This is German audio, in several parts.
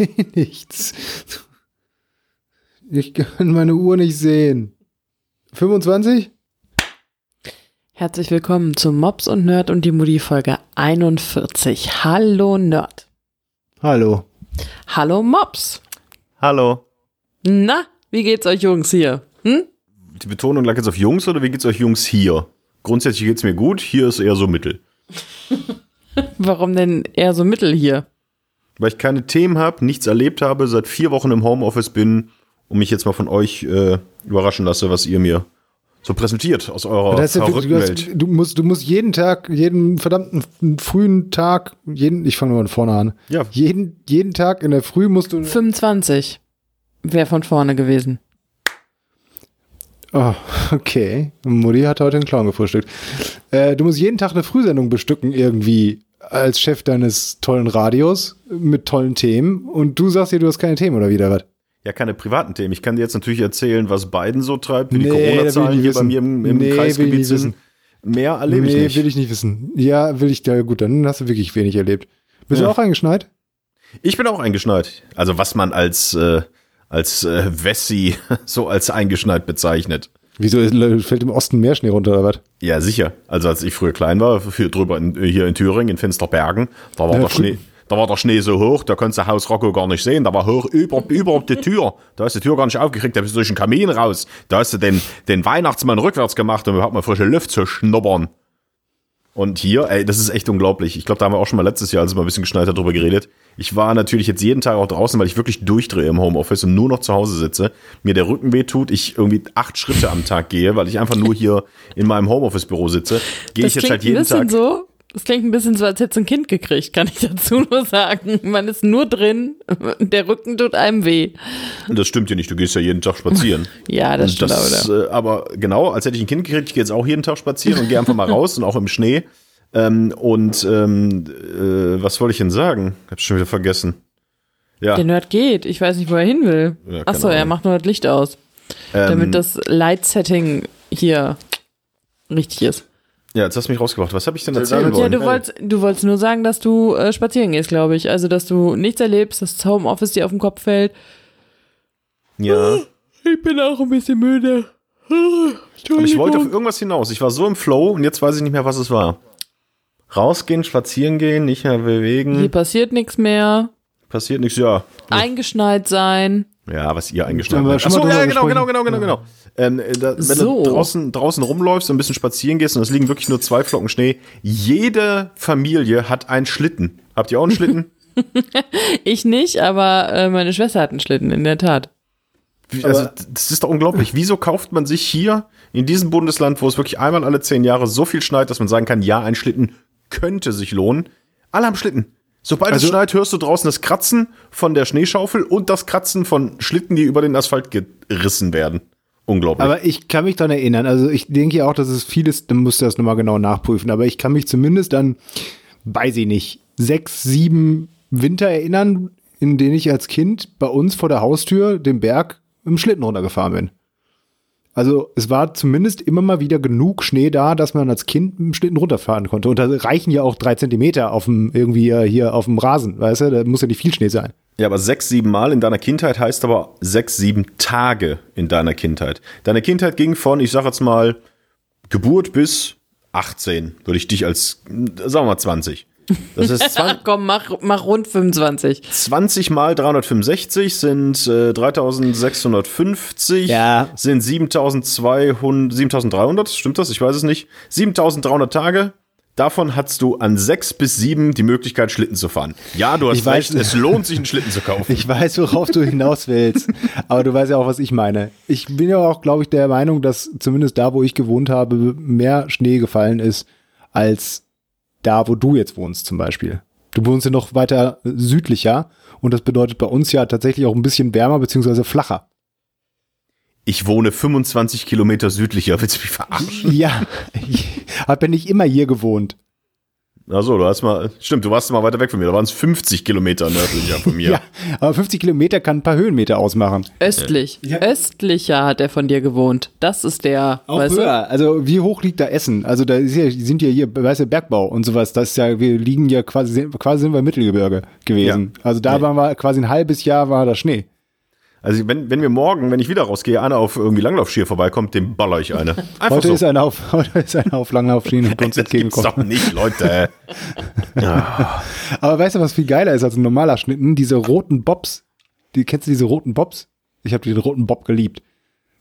sehe nichts. Ich kann meine Uhr nicht sehen. 25? Herzlich willkommen zu Mops und Nerd und die Mutti Folge 41. Hallo Nerd. Hallo. Hallo Mops. Hallo. Na, wie geht's euch Jungs hier? Hm? Die Betonung lag jetzt auf Jungs oder wie geht's euch Jungs hier? Grundsätzlich geht's mir gut, hier ist eher so mittel. Warum denn eher so mittel hier? Weil ich keine Themen habe, nichts erlebt habe, seit vier Wochen im Homeoffice bin und mich jetzt mal von euch äh, überraschen lasse, was ihr mir so präsentiert aus eurer Das ist ja verrückten du, Welt. hast, du, musst, du musst jeden Tag, jeden verdammten frühen Tag, jeden, ich fange mal von vorne an. Ja. Jeden, jeden Tag in der Früh musst du. 25 wäre von vorne gewesen. Oh, okay. Mutti hat heute einen Clown gefrühstückt. Äh, du musst jeden Tag eine Frühsendung bestücken irgendwie als Chef deines tollen Radios mit tollen Themen und du sagst dir, du hast keine Themen oder wieder was? Ja, keine privaten Themen. Ich kann dir jetzt natürlich erzählen, was Biden so treibt, wie die Nee, ich Corona-Zahlen hier bei wissen. mir im, im Nee, Kreisgebiet sind. wissen. Mehr erlebe nee, ich nicht. will ich nicht wissen. Ja, will ich, ja gut, dann hast du wirklich wenig erlebt. Bist Ja. du auch eingeschneit? Ich bin auch eingeschneit. Also was man als, äh, als äh, Wessi so als eingeschneit bezeichnet. Wieso fällt im Osten mehr Schnee runter oder was? Ja, sicher. Also als ich früher klein war, für, drüber in, hier in Thüringen, in Finsterbergen, da war Ja, der Schnee. Da war der Schnee so hoch, da konntest du Haus Rocco gar nicht sehen. Da war hoch über, über die Tür. Da hast du die Tür gar nicht aufgekriegt, da bist du durch den Kamin raus. Da hast du den, den Weihnachtsmann rückwärts gemacht, um überhaupt mal frische Luft zu schnuppern. Und hier, ey, das ist echt unglaublich. Ich glaube, da haben wir auch schon mal letztes Jahr, als es mal ein bisschen geschneit hat, drüber geredet. Ich war natürlich jetzt jeden Tag auch draußen, weil ich wirklich durchdrehe im Homeoffice und nur noch zu Hause sitze. Mir der Rücken weh tut, ich irgendwie acht Schritte am Tag gehe, weil ich einfach nur hier in meinem Homeoffice-Büro sitze. Gehe ich jetzt halt jeden Tag. so. Das klingt ein bisschen so, als hättest du ein Kind gekriegt, kann ich dazu nur sagen. Man ist nur drin, der Rücken tut einem weh. Das stimmt ja nicht, du gehst ja jeden Tag spazieren. Ja, das stimmt das, aber. äh, aber genau, als hätte ich ein Kind gekriegt, ich gehe jetzt auch jeden Tag spazieren und gehe einfach mal raus und auch im Schnee. Ähm, und ähm, äh, was wollte ich denn sagen? Hab's schon wieder vergessen. Ja, Der Nerd geht. Ich weiß nicht, wo er hin will. Ja, Achso, er Ahnung. macht nur das Licht aus, ähm, damit das Light-Setting hier richtig ist. ja, jetzt hast du mich rausgebracht. Was habe ich denn erzählen damit- Ja, wollen? du wolltest, du wolltest nur sagen, dass du äh, spazieren gehst, glaube ich. Also, dass du nichts erlebst, dass das Homeoffice dir auf den Kopf fällt. ja, Ich bin auch ein bisschen müde. aber ich wollte auf irgendwas hinaus. Ich war so im Flow und jetzt weiß ich nicht mehr, was es war. Rausgehen, spazieren gehen, nicht mehr bewegen, Hier passiert nichts mehr. passiert nichts. Ja, Eingeschneit sein. Ja, was ihr wir habt. Achso, ja, genau, genau, genau, genau, genau. Ähm, äh, da, wenn So. du draußen, draußen rumläufst und ein bisschen spazieren gehst und es liegen wirklich nur zwei Flocken Schnee, jede Familie hat einen Schlitten. Habt ihr auch einen Schlitten? Ich nicht, aber äh, meine Schwester hat einen Schlitten, in der Tat. Wie- also, das ist doch unglaublich. Wieso kauft man sich hier in diesem Bundesland, wo es wirklich einmal alle zehn Jahre so viel schneit, dass man sagen kann, ja, ein Schlitten könnte sich lohnen? Alle haben Schlitten. Sobald Also- es schneit, hörst du draußen das Kratzen von der Schneeschaufel und das Kratzen von Schlitten, die über den Asphalt gerissen werden. Unglaublich. Aber ich kann mich daran erinnern, also ich denke ja auch, dass es vieles, dann musst du das nochmal genau nachprüfen, aber ich kann mich zumindest an, weiß ich nicht, sechs, sieben Winter erinnern, in denen ich als Kind bei uns vor der Haustür den Berg im Schlitten runtergefahren bin. Also es war zumindest immer mal wieder genug Schnee da, dass man als Kind dem Schlitten runterfahren konnte. Und da reichen ja auch drei Zentimeter auf dem, irgendwie äh, hier auf dem Rasen, weißt du, da muss ja nicht viel Schnee sein. Ja, aber sechs, sieben Mal in deiner Kindheit heißt aber sechs, sieben Tage in deiner Kindheit. Deine Kindheit ging von, ich sag jetzt mal, Geburt bis 18, würde ich dich als, sagen wir mal 20. Das ist 20, Komm, mach, mach rund 25. 20 mal 365 sind äh, 3650, Ja. sind 7200, 7300, stimmt das? Ich weiß es nicht. 7300 Tage. Davon hast du an sechs bis sieben die Möglichkeit, Schlitten zu fahren. Ja, du hast Ich weiß- recht, es lohnt sich, einen Schlitten zu kaufen. Ich weiß, worauf du hinaus willst, aber du weißt ja auch, was ich meine. Ich bin ja auch, glaube ich, der Meinung, dass zumindest da, wo ich gewohnt habe, mehr Schnee gefallen ist, als da, wo du jetzt wohnst zum Beispiel. Du wohnst ja noch weiter südlicher und das bedeutet bei uns ja tatsächlich auch ein bisschen wärmer beziehungsweise flacher. Ich wohne 25 Kilometer südlicher. Willst du mich verarschen? Ja, ich habe ja nicht immer hier gewohnt. Achso, du hast mal, stimmt, du warst mal weiter weg von mir. Da waren es 50 Kilometer nördlicher von mir. Ja, aber 50 Kilometer kann ein paar Höhenmeter ausmachen. Östlich. Ja. Östlicher hat er von dir gewohnt. Das ist der, Auch weißt du? höher. Also wie hoch liegt da Essen? Also da ist ja, sind ja hier, weißt du, Bergbau und sowas. Das ist ja, wir liegen ja quasi, quasi sind wir im Mittelgebirge gewesen. Also da Ja. waren wir quasi ein halbes Jahr war da Schnee. Also wenn, wenn wir morgen, wenn ich wieder rausgehe, einer auf irgendwie Langlaufskier vorbeikommt, dem baller ich eine. Einfach Heute so. ist einer auf, heute ist einer auf Langlaufschienen und uns das gibt's entgegengekommen. doch nicht, Leute. Aber weißt du, was viel geiler ist als ein normaler Schnitten? Diese roten Bobs. Die, kennst du diese roten Bobs? Ich habe den roten Bob geliebt.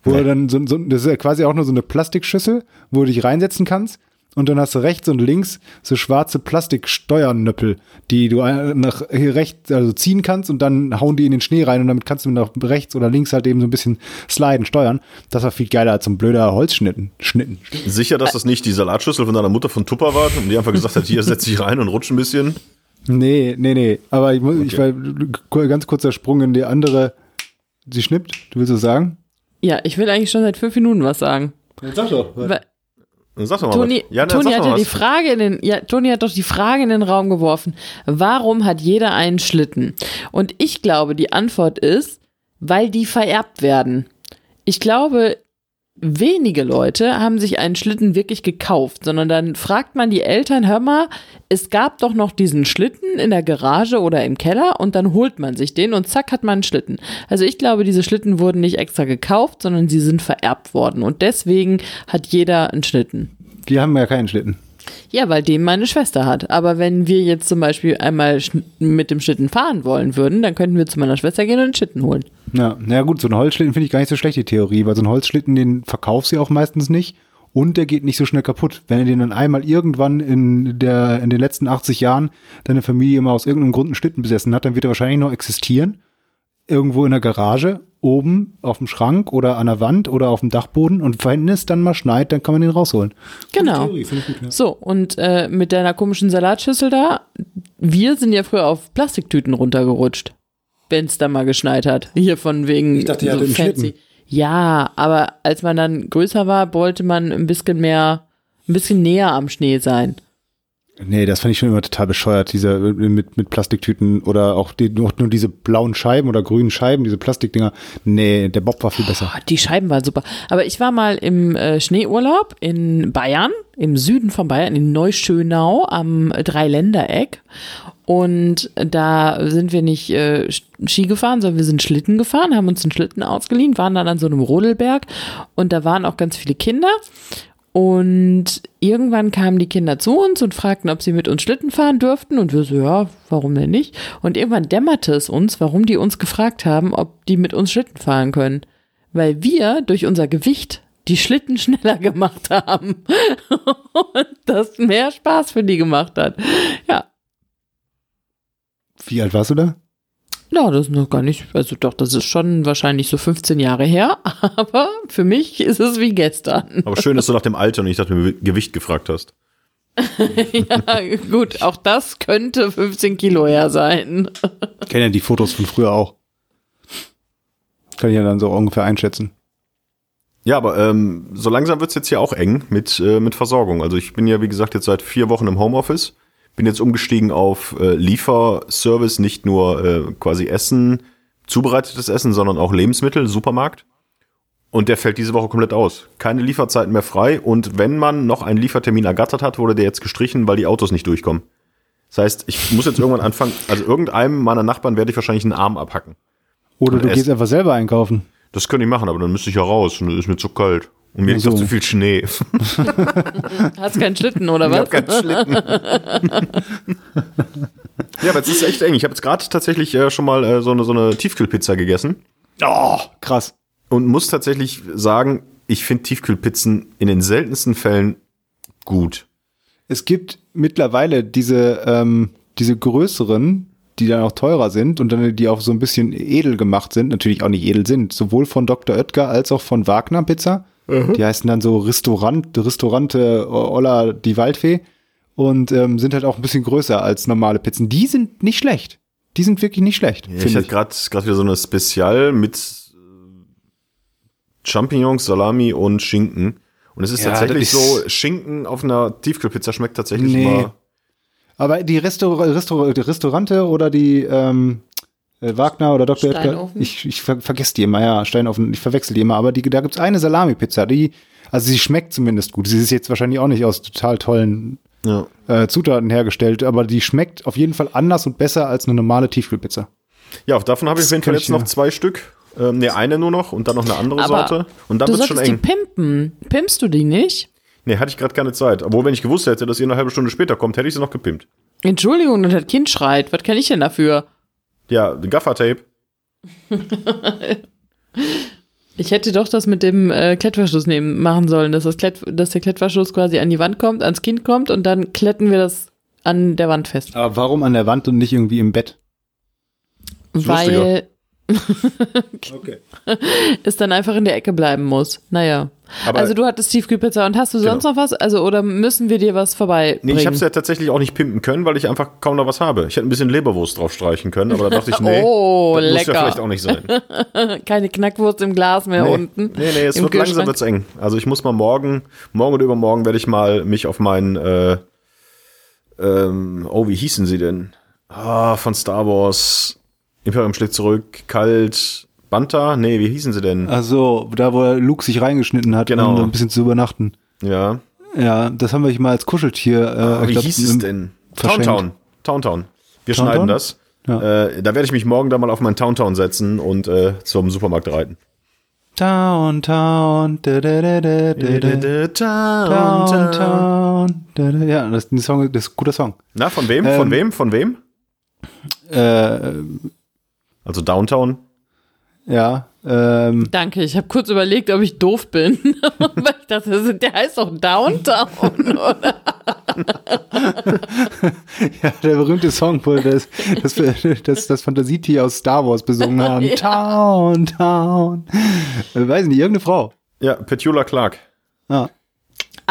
Wo du dann so, so, das ist ja quasi auch nur so eine Plastikschüssel, wo du dich reinsetzen kannst. Und dann hast du rechts und links so schwarze Plastiksteuernöppel, die du nach hier rechts also ziehen kannst und dann hauen die in den Schnee rein und damit kannst du nach rechts oder links halt eben so ein bisschen sliden, steuern. Das war viel geiler als so ein blöder Holzschnitten. Schnitten. Sicher, dass das nicht die Salatschüssel von deiner Mutter von Tupper war und die einfach gesagt hat, hier setz dich rein und rutsch ein bisschen. Nee, nee, nee. Aber ich, muss, ich war ganz kurzer Sprung in die andere. Sie schnippt, du willst es sagen? Ja, ich will eigentlich schon seit fünf Minuten was sagen. Sag doch. Weil Dann sag doch mal Toni, was. Ja, dann Toni hat ja mal die was. Frage in den, ja, Toni hat doch die Frage in den Raum geworfen. Warum hat jeder einen Schlitten? Und ich glaube, die Antwort ist, weil die vererbt werden. Ich glaube, wenige Leute haben sich einen Schlitten wirklich gekauft, sondern dann fragt man die Eltern, hör mal, es gab doch noch diesen Schlitten in der Garage oder im Keller und dann holt man sich den und zack hat man einen Schlitten. Also ich glaube, diese Schlitten wurden nicht extra gekauft, sondern sie sind vererbt worden und deswegen hat jeder einen Schlitten. Wir haben ja keinen Schlitten. Ja, weil den meine Schwester hat. Aber wenn wir jetzt zum Beispiel einmal mit dem Schlitten fahren wollen würden, dann könnten wir zu meiner Schwester gehen und einen Schlitten holen. Ja, na gut, so ein Holzschlitten finde ich gar nicht so schlecht, die Theorie, weil so ein Holzschlitten, den verkaufst du auch meistens nicht und der geht nicht so schnell kaputt. Wenn du den dann einmal irgendwann in der, in den letzten 80 Jahren deine Familie mal aus irgendeinem Grund einen Schlitten besessen hat, dann wird er wahrscheinlich noch existieren. Irgendwo in der Garage, oben auf dem Schrank oder an der Wand oder auf dem Dachboden und wenn es dann mal schneit, dann kann man den rausholen. Genau. Theorie, gut, ja. So, und äh, mit deiner komischen Salatschüssel da, wir sind ja früher auf Plastiktüten runtergerutscht, wenn es da mal geschneit hat. Hier von wegen Ich dachte, einen Schlitten. Ja, aber als man dann größer war, wollte man ein bisschen mehr, ein bisschen näher am Schnee sein. Nee, das fand ich schon immer total bescheuert, diese mit, mit Plastiktüten oder auch die, nur, nur diese blauen Scheiben oder grünen Scheiben, diese Plastikdinger. Nee, der Bob war viel besser. Oh, die Scheiben waren super. Aber ich war mal im äh, Schneeurlaub in Bayern, im Süden von Bayern, in Neuschönau am Dreiländereck. Und da sind wir nicht äh, Ski gefahren, sondern wir sind Schlitten gefahren, haben uns einen Schlitten ausgeliehen, waren dann an so einem Rodelberg und da waren auch ganz viele Kinder. Und irgendwann kamen die Kinder zu uns und fragten, ob sie mit uns Schlitten fahren dürften. Und wir so, ja, warum denn nicht? Und irgendwann dämmerte es uns, warum die uns gefragt haben, ob die mit uns Schlitten fahren können. Weil wir durch unser Gewicht die Schlitten schneller gemacht haben. und das mehr Spaß für die gemacht hat. Ja. Wie alt warst du da? Ja, das ist noch gar nicht, also doch, das ist schon wahrscheinlich so 15 Jahre her, aber für mich ist es wie gestern. Aber schön, dass du nach dem Alter und nicht nach dem Gewicht gefragt hast. Ja, gut, auch das könnte 15 Kilo her sein. Ich kenne ja die Fotos von früher auch. Kann ich ja dann so ungefähr einschätzen. Ja, aber ähm, so langsam wird's jetzt hier auch eng mit, äh, mit Versorgung. Also ich bin ja, wie gesagt, jetzt seit vier Wochen im Homeoffice. Bin jetzt umgestiegen auf äh, Lieferservice, nicht nur äh, quasi Essen, zubereitetes Essen, sondern auch Lebensmittel, Supermarkt. Und der fällt diese Woche komplett aus. Keine Lieferzeiten mehr frei. Und wenn man noch einen Liefertermin ergattert hat, wurde der jetzt gestrichen, weil die Autos nicht durchkommen. Das heißt, ich muss jetzt irgendwann anfangen, also irgendeinem meiner Nachbarn werde ich wahrscheinlich einen Arm abhacken. Oder du gehst einfach selber einkaufen. Das könnte ich machen, aber dann müsste ich ja raus und es ist mir zu kalt. Und mir Ach liegt auch so. zu viel Schnee. Hast keinen Schlitten oder Ich was? hab keinen Schlitten. ja, aber es ist echt eng. Ich habe jetzt gerade tatsächlich äh, schon mal äh, so, eine, so eine Tiefkühlpizza gegessen Oh, krass. und muss tatsächlich sagen, ich finde Tiefkühlpizzen in den seltensten Fällen gut. Es gibt mittlerweile diese, ähm, diese größeren, die dann auch teurer sind und dann die auch so ein bisschen edel gemacht sind, natürlich auch nicht edel sind, sowohl von Dr. Oetker als auch von Wagner Pizza. Die heißen dann so Restaurant, Restaurante Olla die Waldfee und ähm, sind halt auch ein bisschen größer als normale Pizzen. Die sind nicht schlecht. Die sind wirklich nicht schlecht. ich finde hatte gerade wieder so eine Spezial mit äh, Champignons, Salami und Schinken. Und es ist Ja, tatsächlich ist- so, Schinken auf einer Tiefkühlpizza schmeckt tatsächlich Nee. immer. Aber die Restaur Restaur die Restaurante oder die ähm, äh, Wagner oder Dr. Edgar, ich, ich ver vergesse die immer, ja, Steinofen, ich verwechsel die immer, aber die, da gibt's eine Salami-Pizza, die, also sie schmeckt zumindest gut. Sie ist jetzt wahrscheinlich auch nicht aus total tollen Ja. äh, Zutaten hergestellt, aber die schmeckt auf jeden Fall anders und besser als eine normale Tiefkühlpizza. Ja, davon habe ich auf jeden Fall jetzt noch zwei Stück. Ähm, ne, eine nur noch und dann noch eine andere Aber Sorte. Und dann du wird's schon solltest die eng. pimpen. Pimpst du die nicht? Nee, hatte ich gerade keine Zeit. Obwohl, wenn ich gewusst hätte, dass ihr eine halbe Stunde später kommt, hätte ich sie noch gepimpt. Entschuldigung, und das Kind schreit. Was kann ich denn dafür? Ja, Gaffertape. Ich hätte doch das mit dem äh, Klettverschluss nehmen, machen sollen, dass, das Klett, dass der Klettverschluss quasi an die Wand kommt, ans Kind kommt und dann kletten wir das an der Wand fest. Aber warum an der Wand und nicht irgendwie im Bett? Ist Weil Okay. es dann einfach in der Ecke bleiben muss. Naja. Aber- also du hattest Tiefkühlpizza und hast du sonst noch was? Also oder müssen wir dir was vorbeibringen? Nee, ich habe es ja tatsächlich auch nicht pimpen können, weil ich einfach kaum noch was habe. Ich hätte ein bisschen Leberwurst drauf streichen können, aber da dachte ich, nee, Oh, das muss ja lecker. vielleicht auch nicht sein. Keine Knackwurst im Glas mehr Nee, unten. nee, nee, es wird langsam wird's eng. Also ich muss mal morgen, morgen oder übermorgen werde ich mal mich auf meinen, äh, ähm, oh, wie hießen sie denn? Ah, von Star Wars, Imperium schlägt zurück, kalt, Banta? Nee, wie hießen sie denn? Also, da wo Luke sich reingeschnitten hat, Genau. um ein bisschen zu übernachten. Ja, Ja, das haben wir mal als Kuscheltier. Äh, Ah, wie glaub, hieß es denn? Towntown. Towntown. Wir Towntown? schneiden das. Ja. Äh, da werde ich mich morgen da mal auf meinen Towntown setzen und äh, zum Supermarkt reiten. Town, Town, da, da, da, da, da, da. Town, Town, da, da. Ja, das, ist ein Song, das ist ein guter Song. Na, von wem? Von Ähm, wem? Von wem? Äh, Also Downtown. Ja, ähm, Danke, ich habe kurz überlegt, ob ich doof bin. Weil ich dachte, der heißt doch Downtown, oder? ja, der berühmte Song, wo das, das, das, das Fantasietier aus Star Wars besungen haben. Ja. Town, Town. Äh, weiß nicht, irgendeine Frau. Ja, Petula Clark. Ja.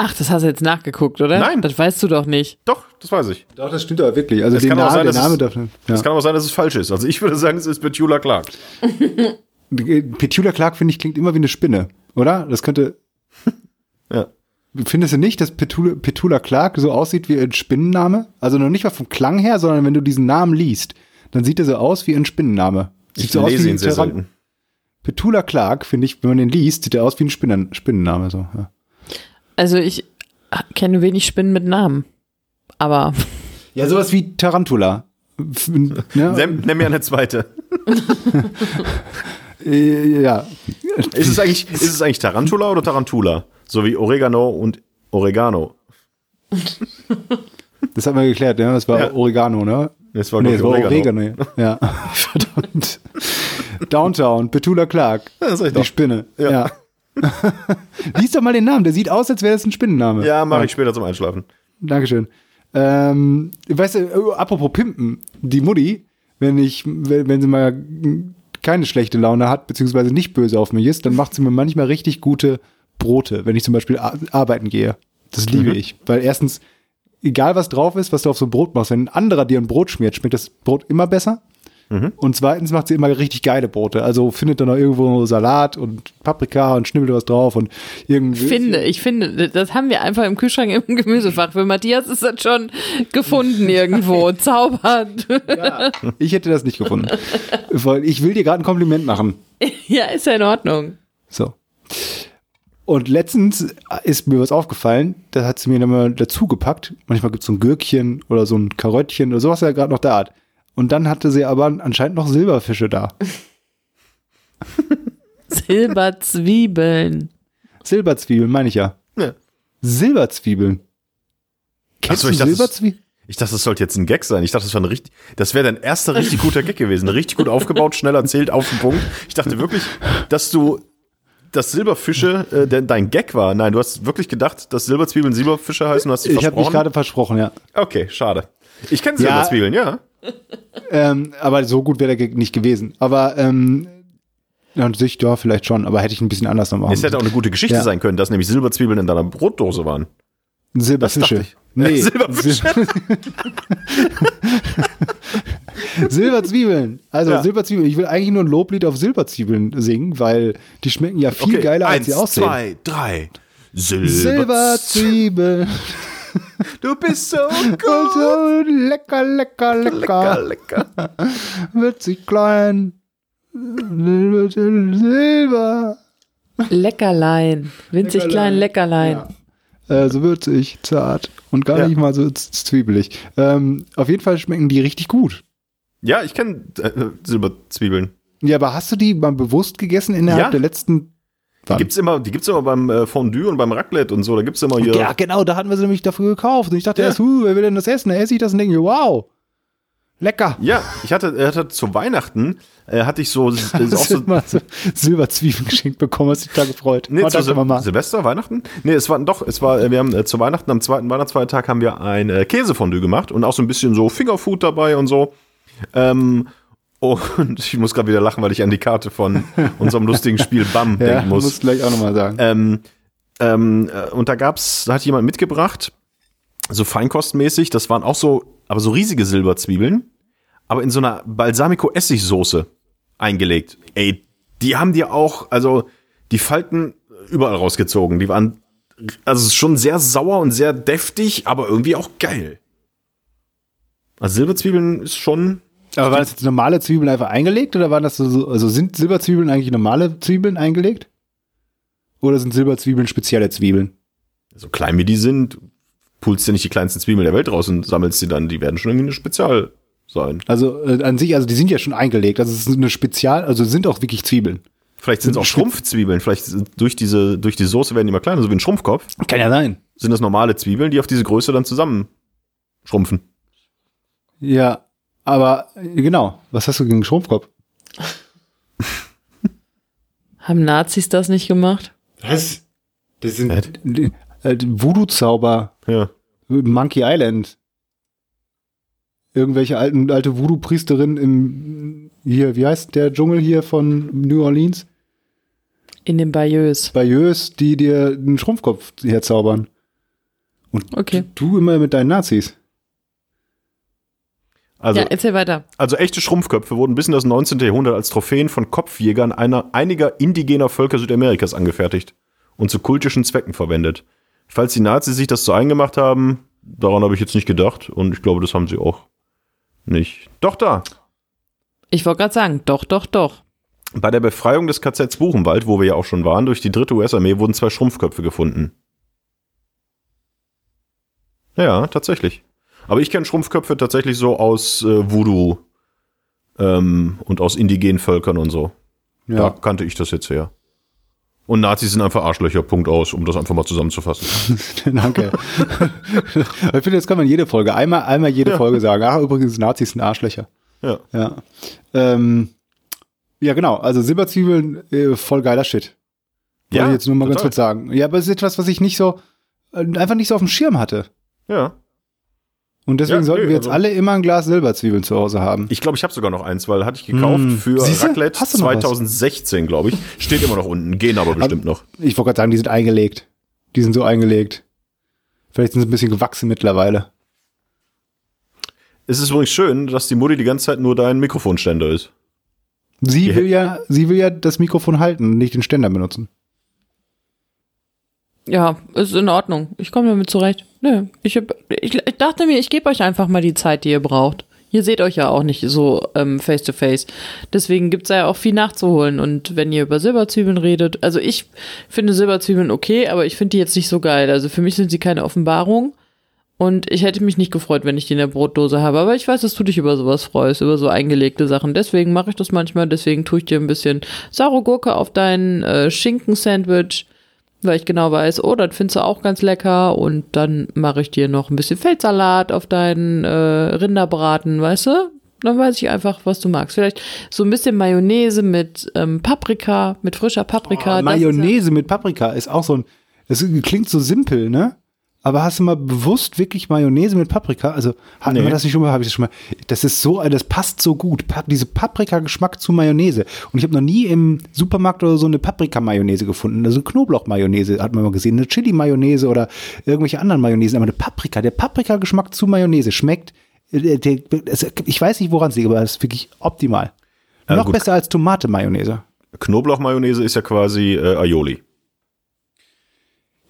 Ach, das hast du jetzt nachgeguckt, oder? Nein. Das weißt du doch nicht. Doch, das weiß ich. Doch, das stimmt aber wirklich. Also Es den kann auch Namen, sein, der dass Name es- darf nicht. Ja. Es kann aber sein, dass es falsch ist. Also ich würde sagen, es ist Petula Clark. Petula Clark, finde ich, klingt immer wie eine Spinne, oder? Das könnte. Ja. Findest du nicht, dass Petula, Petula Clark so aussieht wie ein Spinnenname? Also noch nicht mal vom Klang her, sondern wenn du diesen Namen liest, dann sieht er so aus wie ein Spinnenname. Sieht Ich so aus lese wie ihn sehr selten. Petula Clark, finde ich, wenn man den liest, sieht er aus wie ein Spinnen Spinnenname. So. Ja. Also ich kenne wenig Spinnen mit Namen. Aber ja, sowas wie Tarantula. F- Ne? Nimm, mir eine zweite. Äh, ja. Ist es, eigentlich, ist es eigentlich Tarantula oder Tarantula? So wie Oregano und Oregano. Das haben wir geklärt, ja. Das war Ja. Oregano, ne? Das war, nee, das war Oregano. Ja. Verdammt. Downtown, Petula Clark. Ja, das ich Die doch. Spinne. Ja. Ja. Lies doch mal den Namen. Der sieht aus, als wäre es ein Spinnenname. Ja, mache ich später zum Einschlafen. Dankeschön. Ähm, weißt du, äh, apropos Pimpen, die Mutti, wenn ich, wenn, sie mal keine schlechte Laune hat, beziehungsweise nicht böse auf mich ist, dann macht sie mir manchmal richtig gute Brote, wenn ich zum Beispiel ar- arbeiten gehe. Das liebe ich. Weil erstens, egal was drauf ist, was du auf so ein Brot machst, wenn ein anderer dir ein Brot schmiert, schmeckt das Brot immer besser. Und zweitens macht sie immer richtig geile Brote. Also findet dann noch irgendwo Salat und Paprika und schnibbelt was drauf und irgendwie. finde, ich finde, das haben wir einfach im Kühlschrank im Gemüsefach. Für Matthias ist das schon gefunden irgendwo. Zaubert. Ich hätte das nicht gefunden. Weil ich will dir gerade ein Kompliment machen. ja, ist ja in Ordnung. So. Und letztens ist mir was aufgefallen, da hat sie mir dann mal dazu gepackt. Manchmal gibt es so ein Gürkchen oder so ein Karöttchen oder sowas, was er gerade noch da hat. Und dann hatte sie aber anscheinend noch Silberfische da. Silberzwiebeln. Silberzwiebeln, meine ich ja. Ja. Silberzwiebeln. Kennst so, du ich dachte, es- Silberzwiebeln? Ich dachte, das sollte jetzt ein Gag sein. Ich dachte, das war ein richtig, das wäre dein erster richtig guter Gag gewesen. Richtig gut aufgebaut, schnell erzählt, auf den Punkt. Ich dachte wirklich, dass du, dass Silberfische äh, denn dein Gag war. Nein, du hast wirklich gedacht, dass Silberzwiebeln Silberfische heißen und hast dich Ich habe mich versprochen. gerade versprochen, ja. Okay, schade. Ich kenne Ja. Silberzwiebeln, ja. Ähm, aber so gut wäre der nicht gewesen. Aber ähm, an sich, ja, vielleicht schon. Aber hätte ich ein bisschen anders noch machen Es hätte auch eine gute Geschichte Ja. sein können, dass nämlich Silberzwiebeln in deiner Brotdose waren. Silberfische. Nee, Silberfische. Sil- Silberzwiebeln. Also Ja. Silberzwiebeln. Ich will eigentlich nur ein Loblied auf Silberzwiebeln singen, weil die schmecken ja viel geiler, als eins, sie aussehen. zwei, drei. Silber Silberzwiebeln. Du bist so Und so lecker, lecker, lecker. lecker. Witzig klein. Silber, Silber. Leckerlein. Winzig klein Leckerlein. Ja. Äh, so würzig, zart und gar Ja. nicht mal so zwiebelig. Ähm, auf jeden Fall schmecken die richtig gut. Ja, ich kenne äh, Silberzwiebeln. Ja, aber hast du die mal bewusst gegessen innerhalb Ja. der letzten. Die gibt's immer, die gibt's immer beim äh, Fondue und beim Raclette und so. Da gibt's immer hier. Ja, genau, da hatten wir sie nämlich dafür gekauft. Und ich dachte Ja. erst, huh, wer will denn das essen? Da esse ich das und denke wow. Lecker. Ja, ich hatte, hatte zu Weihnachten äh, hatte ich so, äh, auch so so Silberzwiebeln geschenkt bekommen, hast dich da gefreut. Nee, oh, zu Sil Mama. Silvester, Weihnachten? Nee, es war doch, es war, äh, wir haben äh, zu Weihnachten am zweiten Weihnachtsfeiertag haben wir ein äh, Käsefondue gemacht und auch so ein bisschen so Fingerfood dabei und so. Ähm, und ich muss gerade wieder lachen, weil ich an die Karte von unserem lustigen Spiel BAM Ja, denken muss. muss gleich auch nochmal sagen. Ähm, ähm, äh, und da gab's, da hat jemand mitgebracht, so feinkostmäßig, das waren auch so, aber so riesige Silberzwiebeln, aber in so einer Balsamico-Essigsoße eingelegt. Ey, die haben dir auch, also die Falten überall rausgezogen. Die waren, also schon sehr sauer und sehr deftig, aber irgendwie auch geil. Also Silberzwiebeln ist schon, Aber waren das jetzt normale Zwiebeln einfach eingelegt oder waren das so, also sind Silberzwiebeln eigentlich normale Zwiebeln eingelegt? Oder sind Silberzwiebeln spezielle Zwiebeln? so klein wie die sind, pulst dir nicht die kleinsten Zwiebeln der Welt raus und sammelst sie dann, die werden schon irgendwie eine Spezial sein. Also äh, an sich, also die sind ja schon eingelegt. Also es ist eine Spezial, also sind auch wirklich Zwiebeln. Vielleicht sind es auch Schrumpfzwiebeln. Vielleicht durch diese, durch die Soße werden die immer kleiner, so wie ein Schrumpfkopf. Kann ja sein. Sind das normale Zwiebeln, die auf diese Größe dann zusammen schrumpfen. Ja, aber äh, genau. Was hast du gegen Schrumpfkopf? Haben Nazis das nicht gemacht? Was? Das sind Hä? äh, Voodoo-Zauber. Ja. Monkey Island. Irgendwelche alten, alte Voodoo-Priesterin im, hier, wie heißt der Dschungel hier von New Orleans? In dem Bayeux. Bayeux, die dir einen Schrumpfkopf herzaubern. Und Okay. du immer mit deinen Nazis. Also, ja, erzähl weiter. also echte Schrumpfköpfe wurden bis in das 19. Jahrhundert als Trophäen von Kopfjägern einer, einiger indigener Völker Südamerikas angefertigt und zu kultischen Zwecken verwendet. Falls die Nazis sich das so eingemacht haben, daran habe ich jetzt nicht gedacht und ich glaube, das haben sie auch nicht. Doch da. Ich wollte gerade sagen, doch, doch, doch. Bei der Befreiung des KZs Buchenwald, wo wir ja auch schon waren, durch die dritte US-Armee wurden zwei Schrumpfköpfe gefunden. Ja, tatsächlich. Aber ich kenne Schrumpfköpfe tatsächlich so aus äh, Voodoo ähm, und aus indigenen Völkern und so. Da Ja. kannte ich das jetzt her. Und Nazis sind einfach Arschlöcher, Punkt aus, um das einfach mal zusammenzufassen. Danke. ich finde, jetzt kann man jede Folge, einmal, einmal jede Folge sagen, ach, übrigens, Nazis sind Arschlöcher. Ja. Ja. Ähm, ja, genau. Also Silberzwiebeln, äh, voll geiler Shit. Wollte Ja, ich jetzt nur mal ganz total. kurz sagen. Ja, aber es ist etwas, was ich nicht so, äh, einfach nicht so auf dem Schirm hatte. Ja. Und deswegen Ja, sollten nö, wir jetzt also- alle immer ein Glas Silberzwiebeln zu Hause haben. Ich glaube, ich habe sogar noch eins, weil hatte ich gekauft Mm. für Siehste? Raclette Hast du noch was? 2016, glaube ich. Steht immer noch unten, gehen aber bestimmt noch. Ich wollte gerade sagen, die sind eingelegt. Die sind so eingelegt. Vielleicht sind sie ein bisschen gewachsen mittlerweile. Es ist übrigens schön, dass die Mutti die ganze Zeit nur dein Mikrofonständer ist. Sie Die will ja, sie will ja das Mikrofon halten, nicht den Ständer benutzen. Ja, ist in Ordnung. Ich komme damit zurecht. Nö, ich, hab, ich, ich dachte mir, ich gebe euch einfach mal die Zeit, die ihr braucht. Ihr seht euch ja auch nicht so ähm, face to face. Deswegen gibt's ja auch viel nachzuholen. Und wenn ihr über Silberzwiebeln redet, also ich finde Silberzwiebeln okay, aber ich finde die jetzt nicht so geil. Also für mich sind sie keine Offenbarung. Und ich hätte mich nicht gefreut, wenn ich die in der Brotdose habe. Aber ich weiß, dass du dich über sowas freust, über so eingelegte Sachen. Deswegen mache ich das manchmal. Deswegen tue ich dir ein bisschen saure Gurke auf dein äh, Schinken-Sandwich, weil ich genau weiß, oh, das findest du auch ganz lecker. Und dann mache ich dir noch ein bisschen Feldsalat auf deinen äh, Rinderbraten, weißt du? Dann weiß ich einfach, was du magst. Vielleicht so ein bisschen Mayonnaise mit ähm, Paprika, mit frischer Paprika. Oh, ist ja- Mayonnaise mit Paprika ist auch so ein, das klingt so simpel, ne? Aber hast du mal bewusst wirklich Mayonnaise mit Paprika? Also hatten Nee. wir das nicht schon mal? Habe ich das schon mal? Das ist so, das passt so gut. Pa diese Paprika-Geschmack zu Mayonnaise. Und ich habe noch nie im Supermarkt oder so eine Paprika-Mayonnaise gefunden. Also Knoblauch-Mayonnaise hat man mal gesehen, eine Chili-Mayonnaise oder irgendwelche anderen Mayonnaise. Aber eine Paprika, der Paprika-Geschmack zu Mayonnaise schmeckt. äh, Der, es- ich weiß nicht, woran es liegt, aber es ist wirklich optimal. Ja, noch gut. besser als Tomate-Mayonnaise. Knoblauchmayonnaise ist ja quasi äh, Aioli.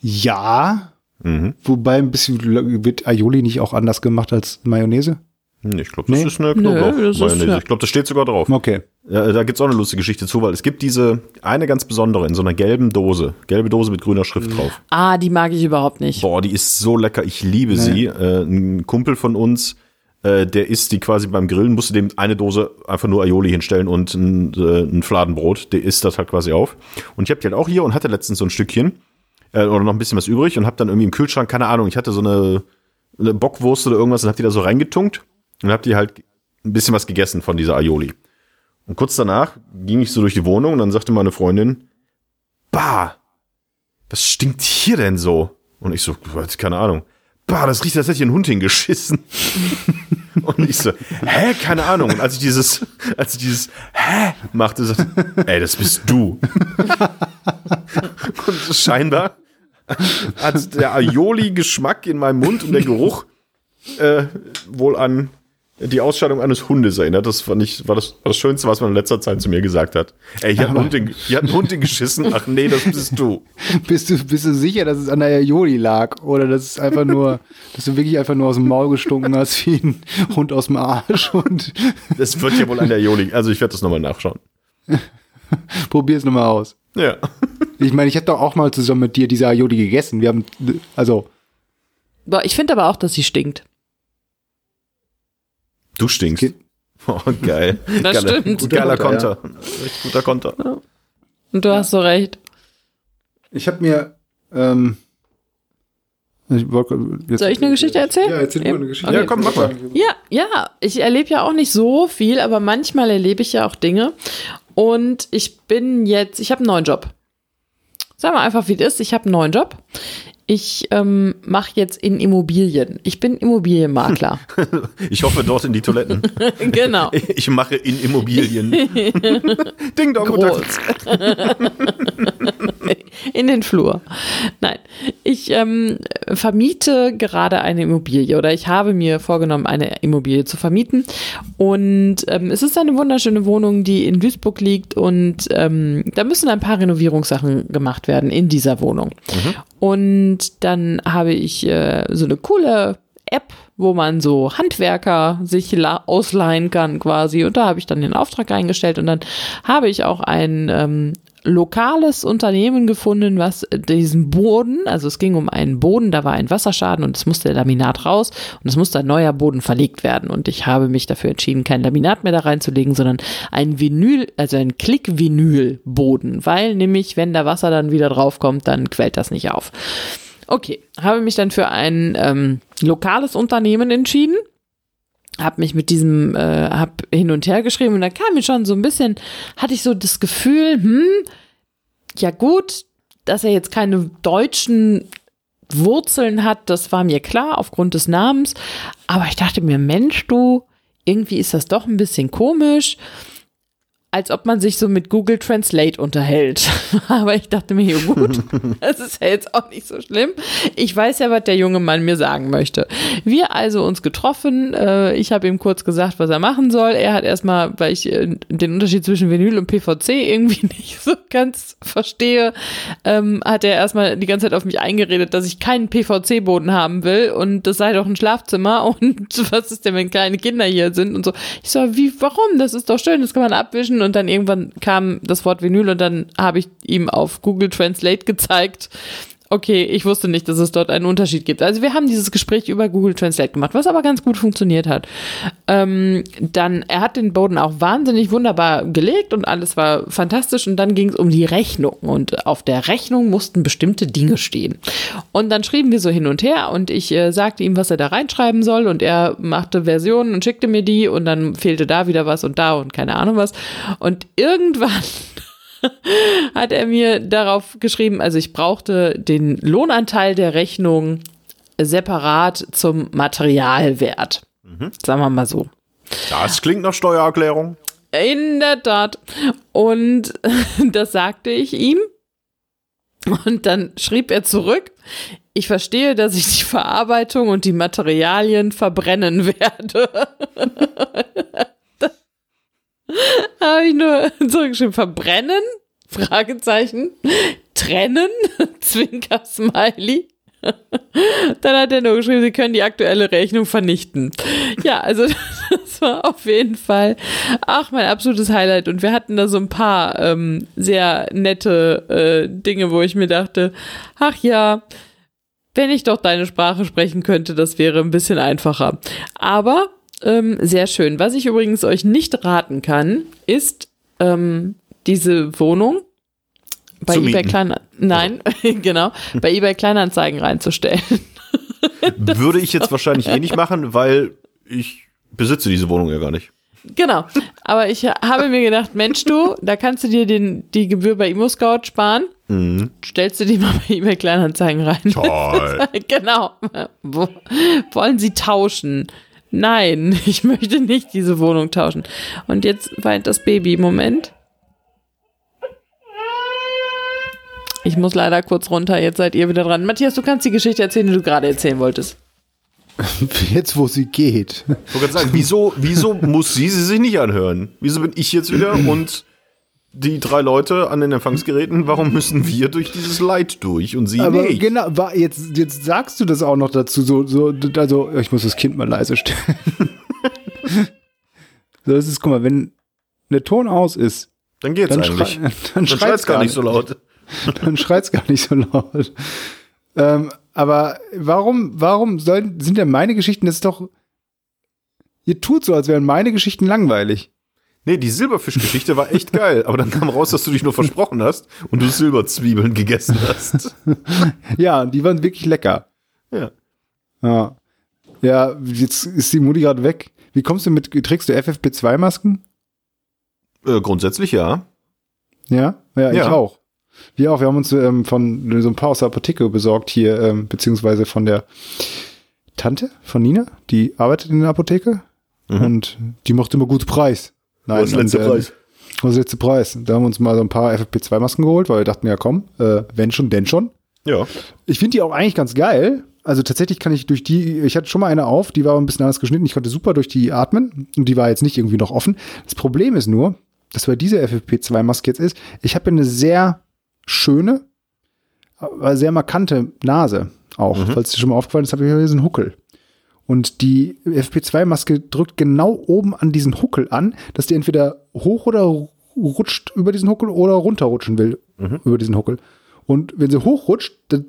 Ja, Wobei ein bisschen wird Aioli nicht auch anders gemacht als Mayonnaise? Ich glaube, das Nee. ist eine Knoblauch-Mayonnaise. ja. Ich glaube, das steht sogar drauf. Okay. Ja, da gibt's auch eine lustige Geschichte zu, weil es gibt diese eine ganz besondere in so einer gelben Dose. Gelbe Dose mit grüner Schrift drauf. Ah, die mag ich überhaupt nicht. Boah, die ist so lecker. Ich liebe sie. Äh, ein Kumpel von uns, äh, der isst die quasi beim Grillen, musste dem eine Dose einfach nur Aioli hinstellen und ein, äh, ein Fladenbrot. Der isst das halt quasi auf. Und ich habe die halt auch hier und hatte letztens so ein Stückchen äh, oder noch ein bisschen was übrig und habe dann irgendwie im Kühlschrank, keine Ahnung, ich hatte so eine, eine Bockwurst oder irgendwas und hab die da so reingetunkt und hab die halt ein bisschen was gegessen von dieser Aioli. Und kurz danach ging ich so durch die Wohnung und dann sagte meine Freundin, bah, was stinkt hier denn so? Und ich so, keine Ahnung. Bah, das riecht, als hätte hier ein Hund hingeschissen. Und ich so, hä, keine Ahnung. Und als ich dieses, als ich dieses, hä, machte, sagte, ey, das bist du. Und so scheinbar hat der Aioli-Geschmack in meinem Mund und der Geruch äh, wohl an die Ausscheidung eines Hundes erinnert. Das fand ich, war das, war das Schönste, was man in letzter Zeit zu mir gesagt hat. Ey, hier hat ein Hund, in, hier hat ein Hund in geschissen. Ach nee, das bist du. Bist du, bist du sicher, dass es an der Aioli lag? Oder dass es einfach nur, dass du wirklich einfach nur aus dem Maul gestunken hast wie ein Hund aus dem Arsch und Das wird ja wohl an der Aioli. Also ich werde das nochmal nachschauen. probier's nochmal aus. Ja. Ich meine, ich habe doch auch mal zusammen mit dir diese Aioli gegessen. Wir haben, also, Boah, ich finde aber auch, dass sie stinkt. Du stinkst. Oh, geil. Das Geiler, stimmt. Geiler Guter Konter. Echt guter Konter. Und du hast so recht. ich habe mir, ähm, ich jetzt, Soll ich eine Geschichte erzählen? Ja, erzähl mal Ja. eine Geschichte. Okay. Ja, komm, mach mal. Ja, ja, ich erlebe ja auch nicht so viel, aber manchmal erlebe ich ja auch Dinge. Und ich bin jetzt, ich habe einen neuen Job. Sagen wir einfach, wie es ist. Ich habe einen neuen Job. Ich ähm, mache jetzt in Immobilien. Ich bin Immobilienmakler. Ich hoffe dort in die Toiletten. genau. Ich mache in Immobilien. Ding dong, Groß. In den Flur. Nein, ich ähm, vermiete gerade eine Immobilie oder ich habe mir vorgenommen, eine Immobilie zu vermieten. Und ähm, es ist eine wunderschöne Wohnung, die in Duisburg liegt und ähm, da müssen ein paar Renovierungssachen gemacht werden in dieser Wohnung. Und dann habe ich äh, so eine coole App, wo man so Handwerker sich ausleihen kann quasi. Und da habe ich dann den Auftrag eingestellt und dann habe ich auch ein ähm, lokales Unternehmen gefunden, was diesen Boden, also es ging um einen Boden, da war ein Wasserschaden und es musste Laminat raus und es musste ein neuer Boden verlegt werden. Und ich habe mich dafür entschieden, kein Laminat mehr da reinzulegen, sondern ein Vinyl, also ein Klick-Vinyl-Boden, weil nämlich, wenn da Wasser dann wieder draufkommt, dann quält das nicht auf. Okay, habe mich dann für ein ähm, lokales Unternehmen entschieden. Hab mich mit diesem, äh, hab hin und her geschrieben und da kam mir schon so ein bisschen, hatte ich so das Gefühl, hm, ja gut, dass er jetzt keine deutschen Wurzeln hat, das war mir klar aufgrund des Namens. Aber ich dachte mir, Mensch, du, irgendwie ist das doch ein bisschen komisch. Als ob man sich so mit Google Translate unterhält. Aber ich dachte mir, ja gut, das ist ja jetzt auch nicht so schlimm. Ich weiß ja, was der junge Mann mir sagen möchte. Wir also uns getroffen. Äh, ich habe ihm kurz gesagt, was er machen soll. Er hat erstmal, weil ich äh, den Unterschied zwischen Vinyl und PVC irgendwie nicht so ganz verstehe, ähm, hat er erstmal die ganze Zeit auf mich eingeredet, dass ich keinen PVC-Boden haben will und das sei doch ein Schlafzimmer und was ist denn, wenn kleine Kinder hier sind und so. Ich so, wie, warum? Das ist doch schön, das kann man abwischen und dann irgendwann kam das Wort Vinyl und dann habe ich ihm auf Google Translate gezeigt, Okay, ich wusste nicht, dass es dort einen Unterschied gibt. Also wir haben dieses Gespräch über Google Translate gemacht, was aber ganz gut funktioniert hat. Ähm, dann, er hat den Boden auch wahnsinnig wunderbar gelegt und alles war fantastisch und dann ging es um die Rechnung und auf der Rechnung mussten bestimmte Dinge stehen. Und dann schrieben wir so hin und her und ich äh, sagte ihm, was er da reinschreiben soll und er machte Versionen und schickte mir die und dann fehlte da wieder was und da und keine Ahnung was. Und irgendwann hat er mir darauf geschrieben, also ich brauchte den Lohnanteil der Rechnung separat zum Materialwert. Sagen wir mal so. Das klingt nach Steuererklärung. In der Tat. Und das sagte ich ihm. Und dann schrieb er zurück, ich verstehe, dass ich die Verarbeitung und die Materialien verbrennen werde. Habe ich nur zurückgeschrieben, verbrennen? Fragezeichen. Trennen? Zwinker-Smiley. Dann hat er nur geschrieben, Sie können die aktuelle Rechnung vernichten. Ja, also das war auf jeden Fall, ach, mein absolutes Highlight. Und wir hatten da so ein paar ähm, sehr nette äh, Dinge, wo ich mir dachte, ach ja, wenn ich doch deine Sprache sprechen könnte, das wäre ein bisschen einfacher. Aber ähm, sehr schön. Was ich übrigens euch nicht raten kann, ist ähm, diese Wohnung bei Zu eBay mieten. Klein Nein, genau, bei eBay Kleinanzeigen reinzustellen. Würde ich jetzt wahrscheinlich eh nicht machen, weil ich besitze diese Wohnung ja gar nicht. Genau. Aber ich habe mir gedacht, Mensch, du, da kannst du dir den, die Gebühr bei ImmoScout sparen. Stellst du die mal bei eBay Kleinanzeigen rein. Toll. genau. Wo, wollen Sie tauschen? Nein, ich möchte nicht diese Wohnung tauschen. Und jetzt weint das Baby. Moment. Ich muss leider kurz runter, jetzt seid ihr wieder dran. Matthias, du kannst die Geschichte erzählen, die du gerade erzählen wolltest. Jetzt, wo sie geht. Ich wollte gerade sagen, wieso, wieso muss sie sie sich nicht anhören? Wieso bin ich jetzt wieder und die drei Leute an den Empfangsgeräten, warum müssen wir durch dieses Leid durch und sie Aber nicht? genau, jetzt, jetzt sagst du das auch noch dazu, so, so, also, ich muss das Kind mal leise stellen. so, das ist, guck mal, wenn der Ton aus ist, Dann geht's dann, eigentlich. schrei, dann Dann schreit's schreit's gar nicht so laut. Dann schreit's gar nicht so laut. Ähm, aber warum, warum sollen, sind denn meine Geschichten, das ist doch, ihr tut so, als wären meine Geschichten langweilig. Nee, die Silberfischgeschichte war echt geil, aber dann kam raus, dass du dich nur versprochen hast und du Silberzwiebeln gegessen hast. Ja, die waren wirklich lecker. Ja. Ja. Ja, jetzt ist die Mutti gerade weg. Wie kommst du mit, trägst du FFP2-Masken? Äh, grundsätzlich ja. Ja? ja? ich Ja. auch. Wir auch. Wir haben uns ähm, von so ein paar aus der Apotheke besorgt hier, ähm, beziehungsweise von der Tante von Nina, die arbeitet in der Apotheke und die macht immer guten Preis. Nein, Was ist der letzte Preis? Was ist der letzte Preis? Da haben wir uns mal so ein paar FFP2-Masken geholt, weil wir dachten, ja komm, äh, wenn schon, denn schon. Ja. Ich finde die auch eigentlich ganz geil. Also tatsächlich kann ich durch die, ich hatte schon mal eine auf, die war ein bisschen anders geschnitten. Ich konnte super durch die atmen und die war jetzt nicht irgendwie noch offen. Das Problem ist nur, dass bei dieser FFP2-Maske jetzt ist, ich habe eine sehr schöne, aber sehr markante Nase auch. Falls dir schon mal aufgefallen ist, habe ich hier diesen Huckel. Und die FP2-Maske drückt genau oben an diesen Huckel an, dass die entweder hoch oder rutscht über diesen Huckel oder runterrutschen will über diesen Huckel. Und wenn sie hochrutscht, dann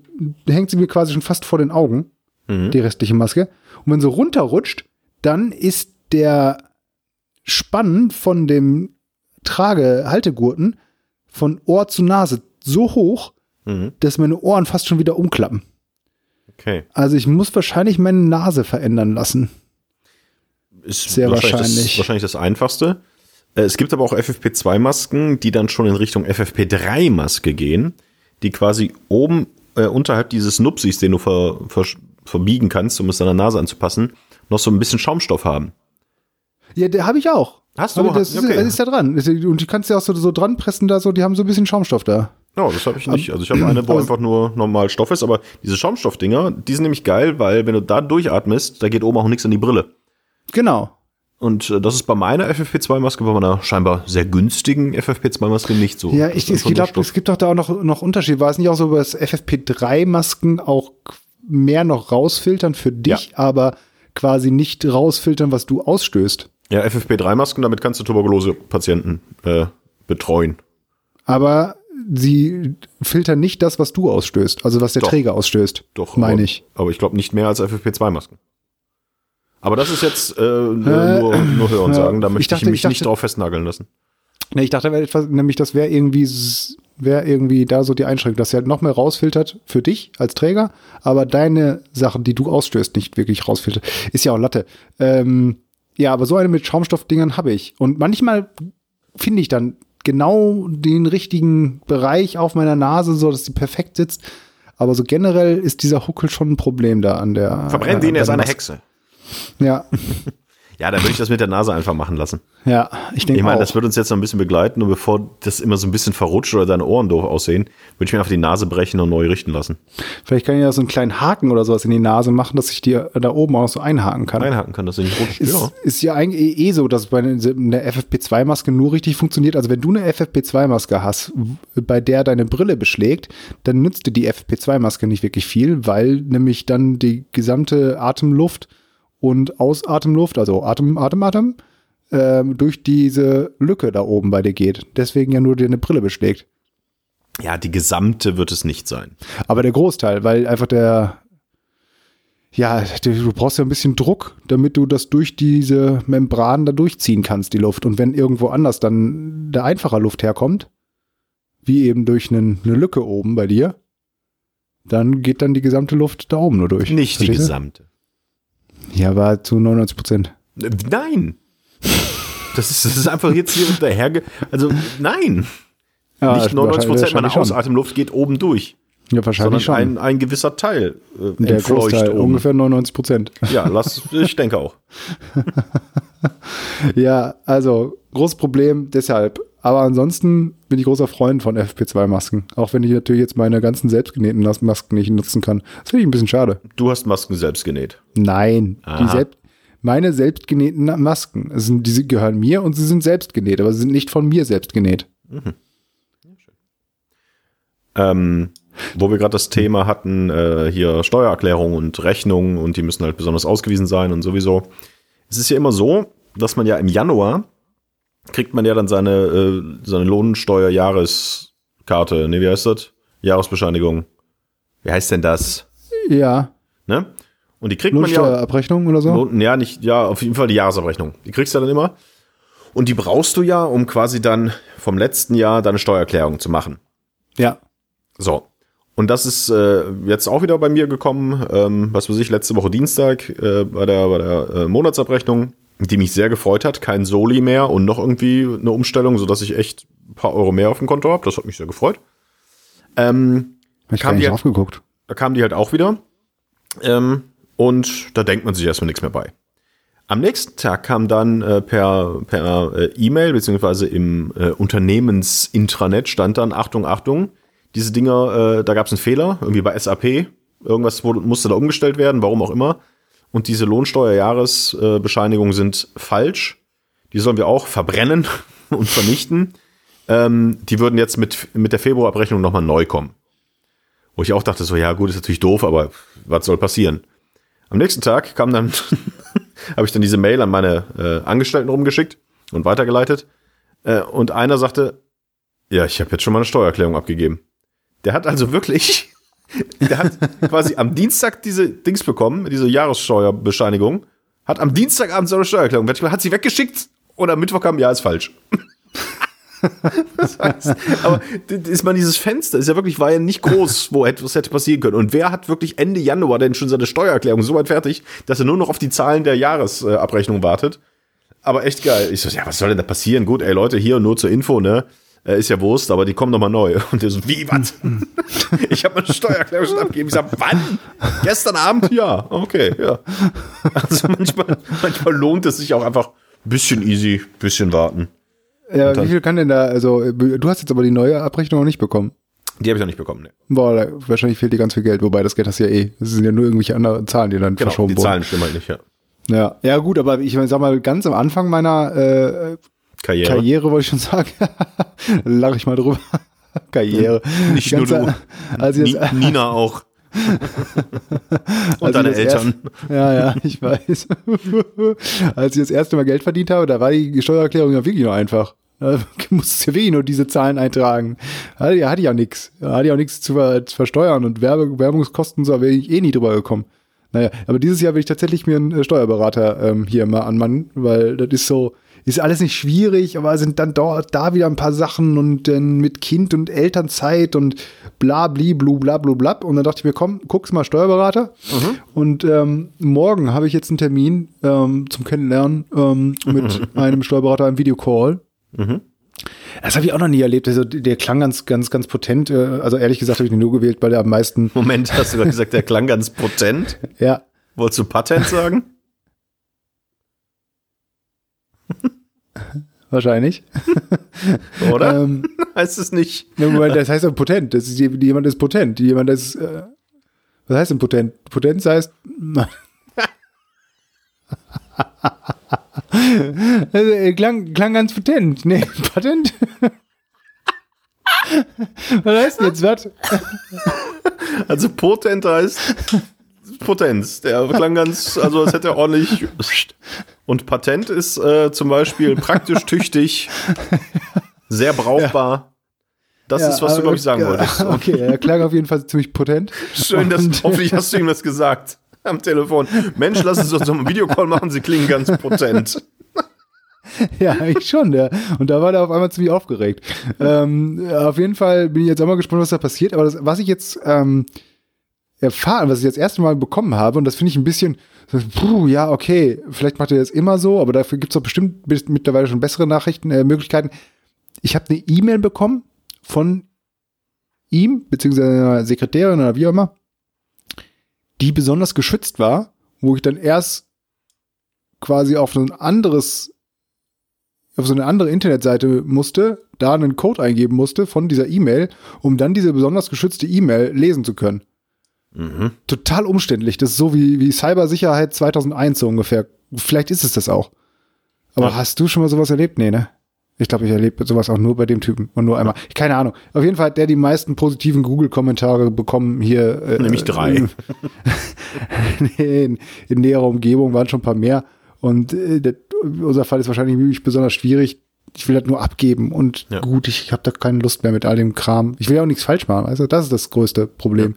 hängt sie mir quasi schon fast vor den Augen, die restliche Maske. Und wenn sie runterrutscht, dann ist der Spann von dem Trage-Haltegurten von Ohr zu Nase so hoch, Mhm. dass meine Ohren fast schon wieder umklappen. Okay. Also ich muss wahrscheinlich meine Nase verändern lassen. Ist Sehr wahrscheinlich wahrscheinlich. Das, wahrscheinlich das Einfachste. Äh, Es gibt aber auch FFP2-Masken, die dann schon in Richtung FFP3-Maske gehen, die quasi oben äh, unterhalb dieses Nupsis, den du ver, ver, verbiegen kannst, um es deiner Nase anzupassen, noch so ein bisschen Schaumstoff haben. Ja, der habe ich auch. Hast du? Aber das ist, Okay. das ist da dran. Und die kannst du ja auch so, so dran pressen, da so, die haben so ein bisschen Schaumstoff da. Ja, das habe ich nicht. Also ich habe eine, wo einfach nur normal Stoff ist, aber diese Schaumstoffdinger, die sind nämlich geil, weil wenn du da durchatmest, da geht oben auch nichts in die Brille. Genau. Und äh, das ist bei meiner FFP2-Maske, bei meiner scheinbar sehr günstigen FFP2-Maske nicht so. Ja, ich, ich glaube, es gibt doch da auch noch, noch Unterschied. War es nicht auch so, dass FFP3-Masken auch mehr noch rausfiltern für dich, aber quasi nicht rausfiltern, was du ausstößt? Ja, FFP3-Masken, damit kannst du Tuberkulose-Patienten äh, betreuen. Aber sie filtern nicht das, was du ausstößt, also was der Doch. Träger ausstößt. Doch. Meine ich. Aber ich glaube nicht mehr als FFP2-Masken. Aber das ist jetzt äh, nur, nur Hören sagen, da möchte ich, dachte- mich ich dachte- nicht drauf festnageln lassen. Nee, ich dachte, wär nämlich das wäre irgendwie, wäre irgendwie da so die Einschränkung, dass er halt noch mehr rausfiltert für dich als Träger, aber deine Sachen, die du ausstößt, nicht wirklich rausfiltert. Ist ja auch Latte. Ähm, ja, aber so eine mit Schaumstoffdingern habe ich. Und manchmal finde ich dann genau den richtigen Bereich auf meiner Nase, so dass sie perfekt sitzt. Aber so generell ist dieser Huckel schon ein Problem da an der. Verbrennt äh, ihn, er ist eine. Hexe. Ja, Ja, dann würde ich das mit der Nase einfach machen lassen. Ja, ich denke Ich meine, auch. das wird uns jetzt noch ein bisschen begleiten und bevor das immer so ein bisschen verrutscht oder deine Ohren doof aussehen, würde ich mir einfach die Nase brechen und neu richten lassen. Vielleicht kann ich ja so einen kleinen Haken oder sowas in die Nase machen, dass ich die da oben auch so einhaken kann. Einhaken kann, dass du nicht rutscht. Ist, Ja. ist ja eigentlich eh so, dass bei einer FFP2-Maske nur richtig funktioniert. Also wenn du eine FFP2-Maske hast, bei der deine Brille beschlägt, dann nützt dir die FFP2-Maske nicht wirklich viel, weil nämlich dann die gesamte Atemluft und Ausatemluft, also Atem, Atem, Atem, ähm, durch diese Lücke da oben bei dir geht. Deswegen ja nur dir eine Brille beschlägt. ja, die gesamte wird es nicht sein. Aber der Großteil, weil einfach der, ja, du brauchst ja ein bisschen Druck, damit du das durch diese Membran da durchziehen kannst, die Luft. Und wenn irgendwo anders dann der einfacher Luft herkommt, wie eben durch einen, eine Lücke oben bei dir, dann geht dann die gesamte Luft da oben nur durch. Nicht die Verstehst du? gesamte. Ja, war zu 99 Prozent. Nein. Das ist, das ist einfach jetzt hier daher. Also, nein. Ja, nicht 99 Prozent meiner. Ausatemluft geht oben durch, Ja, wahrscheinlich schon. ein, ein gewisser Teil äh, der Großteil, oben. ungefähr 99 Prozent. Ja, lass, ich denke auch. Ja, also großes Problem deshalb. Aber ansonsten bin ich großer Freund von FP2-Masken. Auch wenn ich natürlich jetzt meine ganzen selbstgenähten Masken nicht nutzen kann. Das finde ich ein bisschen schade. Du hast Masken selbst genäht. Nein, die selbst, meine selbstgenähten Masken, sind, die gehören mir und sie sind selbst genäht, aber sie sind nicht von mir selbst genäht. Ähm, wo wir gerade das Thema hatten, äh, hier Steuererklärung und Rechnungen und die müssen halt besonders ausgewiesen sein und sowieso. Es ist ja immer so, dass man ja im Januar kriegt man ja dann seine, äh, seine Lohnsteuer-Jahreskarte, ne, wie heißt das? Jahresbescheinigung. Wie heißt denn das? Ja, Ne? Und die kriegt man ja. Lohnsteuerabrechnung oder so? Lohn, ja, nicht, ja, auf jeden Fall die Jahresabrechnung. Die kriegst du dann immer. Und die brauchst du ja, um quasi dann vom letzten Jahr deine Steuererklärung zu machen. Ja. So. Und das ist äh, jetzt auch wieder bei mir gekommen, ähm, was weiß ich, letzte Woche Dienstag äh, bei der, bei der äh, Monatsabrechnung, die mich sehr gefreut hat. Kein Soli mehr und noch irgendwie eine Umstellung, sodass ich echt ein paar Euro mehr auf dem Konto habe. Das hat mich sehr gefreut. Ähm, ich Kam gar nicht die- drauf geguckt. da kamen die halt auch wieder. Ähm, und da denkt man sich erstmal nichts mehr bei. Am nächsten Tag kam dann äh, per, per äh, E-Mail, beziehungsweise im äh, Unternehmensintranet stand dann, Achtung, Achtung, diese Dinger, äh, da gab es einen Fehler, irgendwie bei SAP, irgendwas wurde, musste da umgestellt werden, warum auch immer. Und diese Lohnsteuerjahresbescheinigungen sind falsch. Die sollen wir auch verbrennen und vernichten. Ähm, die würden jetzt mit, mit der Februarabrechnung nochmal neu kommen. Wo ich auch dachte, so, ja, gut, ist natürlich doof, aber was soll passieren? Am nächsten Tag kam dann, habe ich dann diese Mail an meine äh, Angestellten rumgeschickt und weitergeleitet. Äh, und einer sagte, ja, ich habe jetzt schon mal eine Steuererklärung abgegeben. Der hat also wirklich, der hat quasi am Dienstag diese Dings bekommen, diese Jahressteuerbescheinigung, hat am Dienstagabend seine Steuererklärung, hat sie weggeschickt und am Mittwoch kam, ja, ist falsch. Das heißt, aber ist man dieses Fenster, ist ja wirklich, war ja nicht groß, wo etwas hätte passieren können. Und wer hat wirklich Ende Januar denn schon seine Steuererklärung so weit fertig, dass er nur noch auf die Zahlen der Jahresabrechnung wartet? Aber echt geil. Ich so, ja, was soll denn da passieren? Gut, ey Leute, hier nur zur Info, ne? Äh, Ist ja Wurst, aber die kommen nochmal neu. Und der so, wie, was? ich habe meine Steuererklärung schon abgegeben. Ich sag, wann? Gestern Abend? Ja, okay, ja. Also manchmal, manchmal lohnt es sich auch einfach ein bisschen easy, bisschen warten. Ja, wie viel kann denn da, also du hast jetzt aber die neue Abrechnung noch nicht bekommen. Die habe ich noch nicht bekommen, ne? Boah, da, wahrscheinlich fehlt dir ganz viel Geld, wobei das Geld hast du ja eh. Das sind ja nur irgendwelche anderen Zahlen, die dann Genau, verschoben die wurden. Zahlen stimmen halt nicht, ja. Ja. ja, gut, aber ich sag mal, ganz am Anfang meiner äh, Karriere. Karriere, wollte ich schon sagen, lache ich mal drüber. Karriere. Nicht Ganz nur du. Als jetzt, Nina auch. Und als deine Eltern. Erst, ja, ja, ich weiß. als ich das erste Mal Geld verdient habe, da war die Steuererklärung ja wirklich nur einfach. Da musstest ja wirklich nur diese Zahlen eintragen. Ja- hatte ich ja nichts. Hatte ich auch nichts zu, ver zu versteuern und Werbe Werbungskosten so wäre ich eh nie drüber gekommen. Naja, aber dieses Jahr will ich tatsächlich mir einen äh, Steuerberater ähm, hier mal anmannen, weil das ist so, ist alles nicht schwierig, aber sind dann dort da wieder ein paar Sachen und dann mit Kind und Elternzeit und bla bli blu bla blu blab. Und dann dachte ich mir, komm, guck's mal Steuerberater. Und ähm, morgen habe ich jetzt einen Termin ähm, zum Kennenlernen ähm, mit einem Steuerberater im Videocall. Das habe ich auch noch nie erlebt. Also der klang ganz, ganz, ganz potent. Äh, Also ehrlich gesagt habe ich den nur gewählt, weil er am meisten, Moment, hast du gerade gesagt, der klang ganz potent. ja, Wolltest du Patent sagen? Wahrscheinlich. Oder? Ähm, heißt es nicht? Das heißt ja potent. Das ist, jemand ist potent. Jemand ist. Äh, was heißt denn potent? Potenz heißt. also, er klang, klang ganz potent. Nee, patent? was heißt denn jetzt was? Also potent heißt Potenz. Der klang ganz, also als hätte er ordentlich. Und Patent ist äh, zum Beispiel praktisch tüchtig, sehr brauchbar. Das Ja, ist, was du, glaube ich, sagen ja, wolltest. Okay, er klang auf jeden Fall ziemlich potent. Schön, dass Und- hoffentlich hast du ihm das gesagt am Telefon. Mensch, lass uns doch so einen Videocall machen, sie klingen ganz potent. Ja, ich schon, ja. Und da war er auf einmal ziemlich aufgeregt. ähm, auf jeden Fall bin ich jetzt auch mal gespannt, was da passiert. Aber das, was ich jetzt ähm, erfahren, was ich jetzt das erste Mal bekommen habe, und das finde ich ein bisschen, puh, ja, okay, vielleicht macht er das immer so, aber dafür gibt es doch bestimmt mittlerweile schon bessere Nachrichten, äh, Möglichkeiten. Ich habe eine E-Mail bekommen von ihm, beziehungsweise einer Sekretärin oder wie auch immer, die besonders geschützt war, wo ich dann erst quasi auf ein anderes auf so eine andere Internetseite musste, da einen Code eingeben musste von dieser E-Mail, um dann diese besonders geschützte E-Mail lesen zu können. Mhm. Total umständlich. Das ist so wie, wie Cybersicherheit 2001 so ungefähr. Vielleicht ist es das auch. Aber Ja. hast du schon mal sowas erlebt? Nee, ne? Ich glaube, ich erlebe sowas auch nur bei dem Typen und nur einmal. Keine Ahnung. Auf jeden Fall hat der die meisten positiven Google-Kommentare bekommen hier. Äh, Nämlich drei. nee, in, in näherer Umgebung waren schon ein paar mehr. Und äh, der, unser Fall ist wahrscheinlich besonders schwierig. Ich will das nur abgeben und Ja. gut, ich habe da keine Lust mehr mit all dem Kram. Ich will ja auch nichts falsch machen. Also das ist das größte Problem.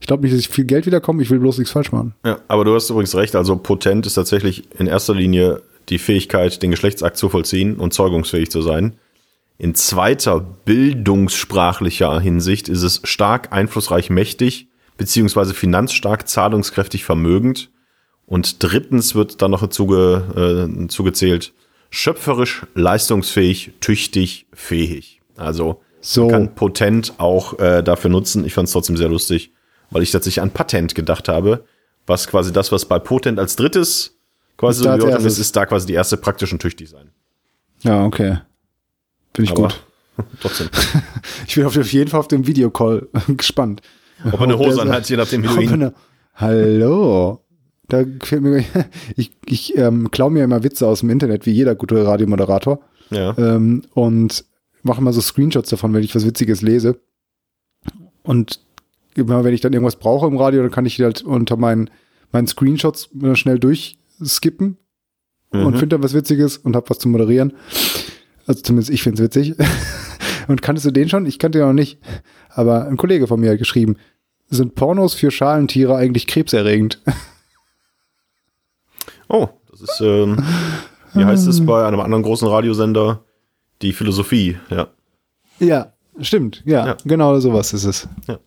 Ich glaube nicht, dass ich viel Geld wiederkomme. Ich will bloß nichts falsch machen. Ja, aber du hast übrigens recht. Also potent ist tatsächlich in erster Linie die Fähigkeit, den Geschlechtsakt zu vollziehen und zeugungsfähig zu sein. In zweiter bildungssprachlicher Hinsicht ist es stark, einflussreich, mächtig, beziehungsweise finanzstark, zahlungskräftig, vermögend. Und drittens wird dann noch zuge, äh, zugezählt, schöpferisch, leistungsfähig, tüchtig, fähig. Also So. man kann potent auch äh, dafür nutzen. Ich fand es trotzdem sehr lustig, weil ich tatsächlich an Patent gedacht habe, was quasi das, was bei potent als drittes quasi Ist so ist, erstes. ist da quasi die erste praktisch und tüchtig sein. Ja, okay. Finde ich Aber gut. trotzdem. Ich bin auf jeden Fall auf dem Videocall gespannt. Ob er eine Hose anhat, je nachdem, wie du ihn. Hallo. Da fehlt mir, ich, ich ähm, klaue mir immer Witze aus dem Internet, wie jeder gute Radiomoderator. Ja. ähm, und mache mal so Screenshots davon, wenn ich was Witziges lese. Und immer wenn ich dann irgendwas brauche im Radio, dann kann ich die halt unter meinen, meinen Screenshots äh, schnell durchskippen und Mhm. finde dann was Witziges und habe was zu moderieren. Also zumindest ich finde es witzig. und kanntest du den schon? Ich kannte ihn noch nicht. Aber ein Kollege von mir hat geschrieben, sind Pornos für Schalentiere eigentlich krebserregend? Oh, das ist, ähm, wie heißt es bei einem anderen großen Radiosender? Die Philosophie, ja. ja, stimmt. Ja, Ja. genau sowas ist es. Ja.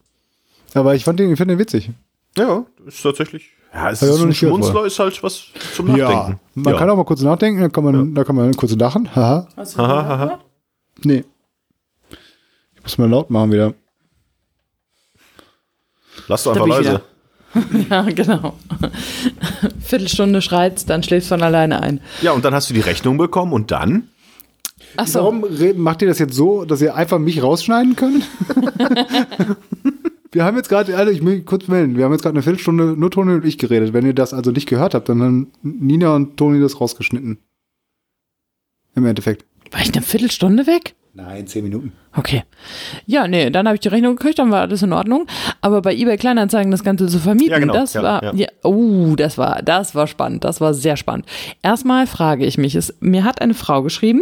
Aber ich fand den, ich finde den witzig. Ja, ist tatsächlich. Ja, es ist ein Schmunzler, ist halt was zum Nachdenken. man ja. kann auch mal kurz nachdenken, dann kann man, da kann man kurz lachen. Haha. Hast du haha. Nee. Ich muss mal laut machen wieder. Lass doch Da einfach leise. Ja, genau. Viertelstunde schreit's, dann schläfst von alleine ein. Ja, und dann hast du die Rechnung bekommen und dann? Ach so. Warum macht ihr das jetzt so, dass ihr einfach mich rausschneiden könnt? wir haben jetzt gerade, also ich will mich kurz melden, wir haben jetzt gerade eine Viertelstunde nur Toni und ich geredet. Wenn ihr das also nicht gehört habt, dann haben Nina und Toni das rausgeschnitten. Im Endeffekt. War ich eine Viertelstunde weg? Nein, zehn Minuten. Okay. Ja, nee, dann habe ich die Rechnung gekriegt, dann war alles in Ordnung. Aber bei eBay Kleinanzeigen das Ganze zu vermieten, Ja, genau. das Ja, war, ja. ja. oh, das war, das war spannend, das war sehr spannend. Erstmal frage ich mich, es, mir hat eine Frau geschrieben,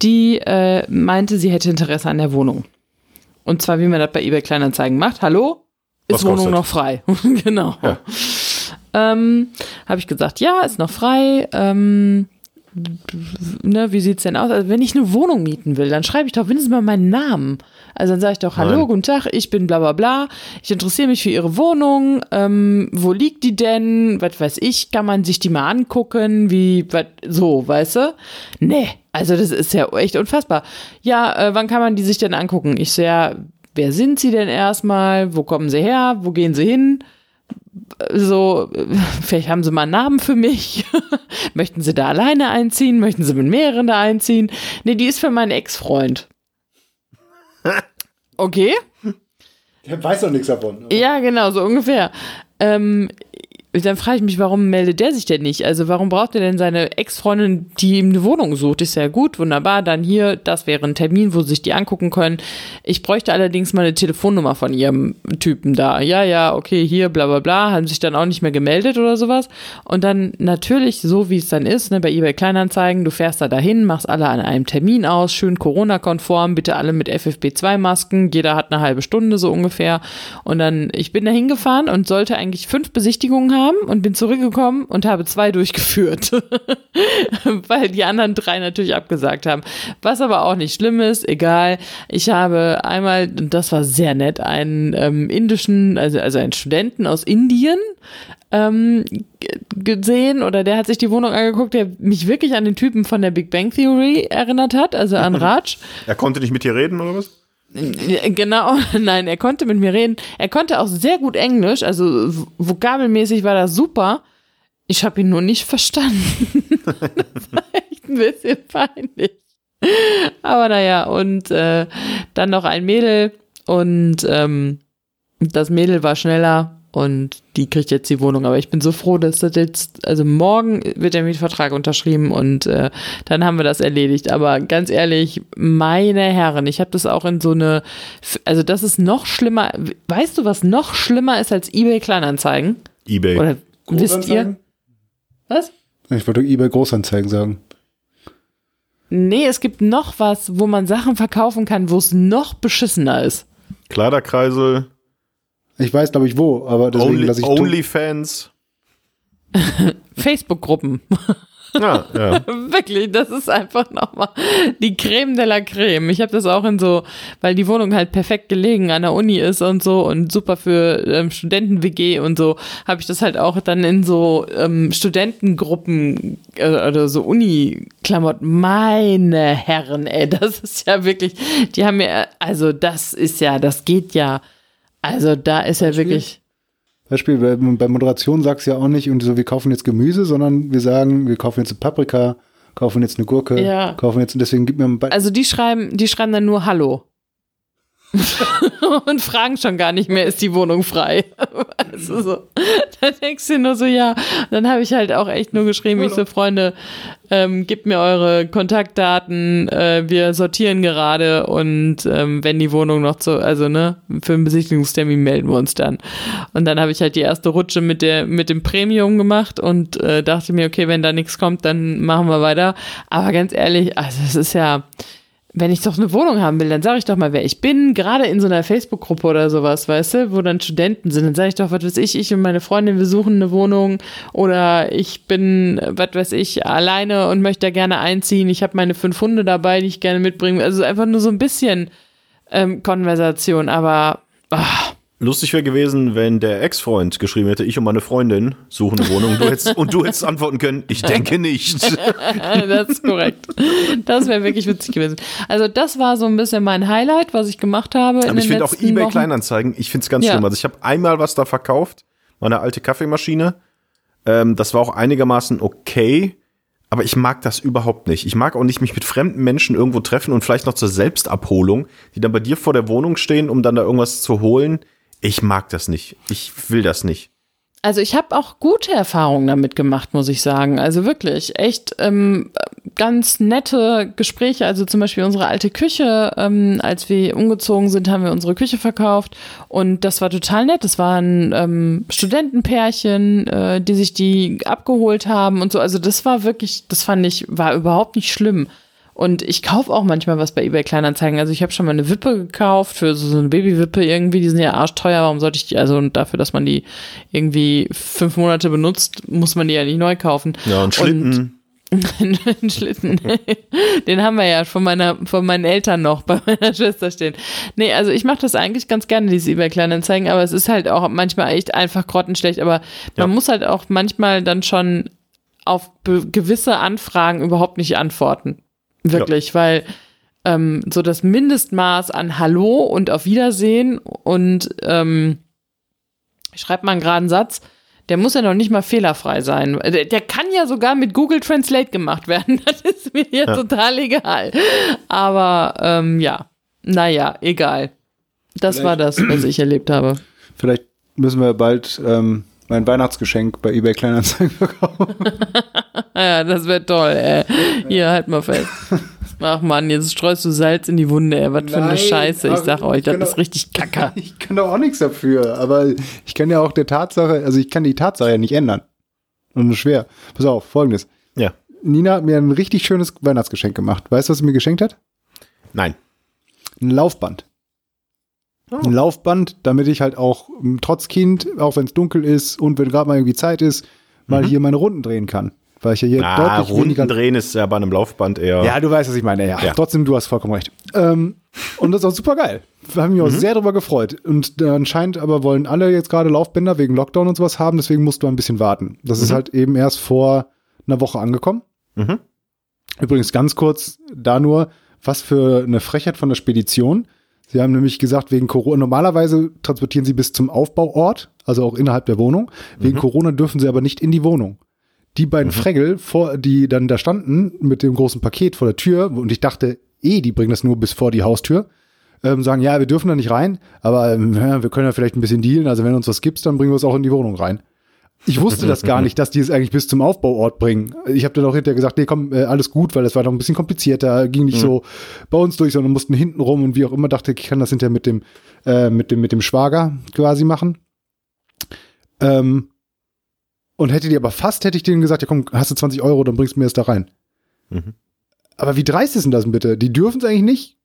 die äh, meinte, sie hätte Interesse an der Wohnung. Und zwar, wie man das bei eBay Kleinanzeigen macht. Hallo? Ist Was Wohnung kostet? noch frei? genau. Ja. Ähm, habe ich gesagt, ja, ist noch frei. Ähm, ne, wie sieht's denn aus? Also wenn ich eine Wohnung mieten will, dann schreibe ich doch wenigstens mal meinen Namen. Also dann sage ich doch, hallo, Nein. guten Tag, ich bin bla bla bla, ich interessiere mich für Ihre Wohnung, ähm, wo liegt die denn, was weiß ich, kann man sich die mal angucken, wie, was, so, weißt du? Nee, also das ist ja echt unfassbar. Ja, äh, wann kann man die sich denn angucken? Ich so, ja, wer sind Sie denn erstmal, wo kommen Sie her, wo gehen Sie hin? so, äh, vielleicht haben sie mal einen Namen für mich. Möchten sie da alleine einziehen? Möchten sie mit mehreren da einziehen? Nee, die ist für meinen Ex-Freund. Okay. Der weiß doch nichts davon. Ja, genau, so ungefähr. Ähm, dann frage ich mich, warum meldet der sich denn nicht? Also warum braucht er denn seine Ex-Freundin, die ihm eine Wohnung sucht? Ist ja gut, wunderbar. Dann hier, das wäre ein Termin, wo sie sich die angucken können. Ich bräuchte allerdings mal eine Telefonnummer von ihrem Typen da. Ja, ja, okay, hier, bla bla bla. Haben sich dann auch nicht mehr gemeldet oder sowas. Und dann natürlich, so wie es dann ist, ne, bei eBay Kleinanzeigen, du fährst da dahin, machst alle an einem Termin aus, schön Corona-konform, bitte alle mit FFP2-Masken. Jeder hat eine halbe Stunde so ungefähr. Und dann, ich bin da hingefahren und sollte eigentlich fünf Besichtigungen haben haben und bin zurückgekommen und habe zwei durchgeführt, weil die anderen drei natürlich abgesagt haben. Was aber auch nicht schlimm ist, egal. Ich habe einmal, und das war sehr nett, einen ähm, indischen, also, also einen Studenten aus Indien, ähm, gesehen oder der hat sich die Wohnung angeguckt, der mich wirklich an den Typen von der Big Bang Theory erinnert hat, also an Raj. Er konnte nicht mit dir reden oder was? Genau, nein, er konnte mit mir reden. Er konnte auch sehr gut Englisch, also vokabelmäßig war das super. Ich habe ihn nur nicht verstanden. das war echt ein bisschen peinlich. Aber naja, und äh, dann noch ein Mädel und ähm, das Mädel war schneller und die kriegt jetzt die Wohnung. Aber ich bin so froh, dass das jetzt, also morgen wird der Mietvertrag unterschrieben und äh, dann haben wir das erledigt. Aber ganz ehrlich, meine Herren, ich habe das auch in so eine, also das ist noch schlimmer. Weißt du, was noch schlimmer ist als eBay Kleinanzeigen? eBay. Oder wisst ihr? Was? Ich wollte eBay Großanzeigen sagen. Nee, es gibt noch was, wo man Sachen verkaufen kann, wo es noch beschissener ist. Kleiderkreisel. Ich weiß, glaube ich, wo, aber deswegen Only, lasse ich Onlyfans. Facebook-Gruppen. Ja, ja. Wirklich, das ist einfach nochmal die Creme de la Creme. Ich habe das auch in so, weil die Wohnung halt perfekt gelegen an der Uni ist und so und super für ähm, Studenten-WG und so, habe ich das halt auch dann in so ähm, Studentengruppen äh, oder so Uni-Klamotten. Meine Herren, ey, das ist ja wirklich, die haben mir, also das ist ja, das geht ja, also da ist ja Beispiel? wirklich. Beispiel, bei, bei Moderation sagst du ja auch nicht, und so, wir kaufen jetzt Gemüse, sondern wir sagen, wir kaufen jetzt eine Paprika, kaufen jetzt eine Gurke, Ja. kaufen jetzt, und deswegen gib mir ein Be Also die schreiben, die schreiben dann nur Hallo. und fragen schon gar nicht mehr, ist die Wohnung frei. Also so. Dann denkst du nur so, ja. Dann habe ich halt auch echt nur geschrieben, ich so, Freunde, ähm, gebt mir eure Kontaktdaten, äh, wir sortieren gerade und ähm, wenn die Wohnung noch zu, also ne, für einen Besichtigungstermin melden wir uns dann. Und dann habe ich halt die erste Rutsche mit der, mit dem Premium gemacht und äh, dachte mir, okay, wenn da nichts kommt, dann machen wir weiter. Aber ganz ehrlich, also es ist ja, wenn ich doch eine Wohnung haben will, dann sage ich doch mal, wer ich bin, gerade in so einer Facebook-Gruppe oder sowas, weißt du, wo dann Studenten sind, dann sage ich doch, was weiß ich, ich und meine Freundin, wir suchen eine Wohnung oder ich bin, was weiß ich, alleine und möchte da gerne einziehen, ich habe meine fünf Hunde dabei, die ich gerne mitbringe, also einfach nur so ein bisschen ähm, Konversation, aber ach, Lustig wäre gewesen, wenn der Ex-Freund geschrieben hätte, ich und meine Freundin suchen eine Wohnung. Du hättest, und du hättest antworten können, ich denke nicht. das ist korrekt. Das wäre wirklich witzig gewesen. Also das war so ein bisschen mein Highlight, was ich gemacht habe. Aber ich finde auch letzten eBay Wochen. Kleinanzeigen, ich finde es ganz Ja. schlimm. Also ich habe einmal was da verkauft, meine alte Kaffeemaschine. Ähm, das war auch einigermaßen okay, aber ich mag das überhaupt nicht. Ich mag auch nicht mich mit fremden Menschen irgendwo treffen und vielleicht noch zur Selbstabholung, die dann bei dir vor der Wohnung stehen, um dann da irgendwas zu holen. Ich mag das nicht. Ich will das nicht. Also ich habe auch gute Erfahrungen damit gemacht, muss ich sagen. Also wirklich, echt ähm, ganz nette Gespräche. Also zum Beispiel unsere alte Küche, ähm, als wir umgezogen sind, haben wir unsere Küche verkauft und das war total nett. Das waren ähm, Studentenpärchen, äh, die sich die abgeholt haben und so. Also das war wirklich, das fand ich, war überhaupt nicht schlimm. Und ich kaufe auch manchmal was bei eBay Kleinanzeigen. Also ich habe schon mal eine Wippe gekauft für so eine Babywippe irgendwie. Die sind ja arschteuer. Warum sollte ich die, also und dafür, dass man die irgendwie fünf Monate benutzt, muss man die ja nicht neu kaufen. Ja, und Schlitten. Einen Schlitten. Den haben wir ja von meiner, von meinen Eltern noch bei meiner Schwester stehen. Nee, also ich mache das eigentlich ganz gerne, diese eBay Kleinanzeigen, aber es ist halt auch manchmal echt einfach grottenschlecht. Aber man Ja. muss halt auch manchmal dann schon auf gewisse Anfragen überhaupt nicht antworten. Wirklich, weil ähm, so das Mindestmaß an Hallo und auf Wiedersehen und ähm, schreibt mal einen geraden Satz. Der muss ja noch nicht mal fehlerfrei sein. Der, der kann ja sogar mit Google Translate gemacht werden. Das ist mir ja, total egal. Aber ähm, ja, naja, egal. Das Vielleicht- war das, was ich erlebt habe. Vielleicht müssen wir bald ähm, mein Weihnachtsgeschenk bei eBay Kleinanzeigen verkaufen. Ja, das wäre toll, ey. Hier, halt mal fest. Ach man, jetzt streust du Salz in die Wunde, ey. Was für eine Scheiße. Ich sag euch, das ist richtig kacke. Ich kann doch auch nichts dafür, aber ich kann ja auch der Tatsache, also ich kann die Tatsache ja nicht ändern. Und nur schwer. Pass auf, folgendes. Ja. Nina hat mir ein richtig schönes Weihnachtsgeschenk gemacht. Weißt du, was sie mir geschenkt hat? Nein. Ein Laufband. Ein Laufband, damit ich halt auch m, trotz Kind, auch wenn es dunkel ist und wenn gerade mal irgendwie Zeit ist, mal hier meine Runden drehen kann. Weil ich ja hier Ah, deutlich weniger Runden drehen ist ja bei einem Laufband eher. Ja, du weißt, was ich meine. Ja, Ja. trotzdem, du hast vollkommen recht. Ähm, und das ist auch super geil. Wir haben mich auch sehr darüber gefreut. Und äh, anscheinend aber wollen alle jetzt gerade Laufbänder wegen Lockdown und sowas haben, deswegen musst du ein bisschen warten. Das ist halt eben erst vor einer Woche angekommen. Mhm. Übrigens ganz kurz da nur, was für eine Frechheit von der Spedition. Sie haben nämlich gesagt, wegen Corona, normalerweise transportieren sie bis zum Aufbauort, also auch innerhalb der Wohnung. Wegen Corona dürfen sie aber nicht in die Wohnung. Die beiden Fregel, vor, die dann da standen mit dem großen Paket vor der Tür, und ich dachte, eh, die bringen das nur bis vor die Haustür, ähm, sagen, ja, wir dürfen da nicht rein, aber ähm, wir können ja vielleicht ein bisschen dealen, also wenn uns was gibst, dann bringen wir es auch in die Wohnung rein. Ich wusste das gar nicht, dass die es eigentlich bis zum Aufbauort bringen. Ich habe dann auch hinterher gesagt, nee, komm, äh, alles gut, weil das war noch ein bisschen komplizierter, ging nicht so bei uns durch, sondern mussten hinten rum und wie auch immer dachte, ich kann das hinterher mit dem, äh, mit dem, mit dem Schwager quasi machen. Ähm, und hätte die aber fast, hätte ich denen gesagt, ja komm, hast du 20 Euro, dann bringst du mir das da rein. Mhm. Aber wie dreist ist denn das denn bitte? Die dürfen es eigentlich nicht,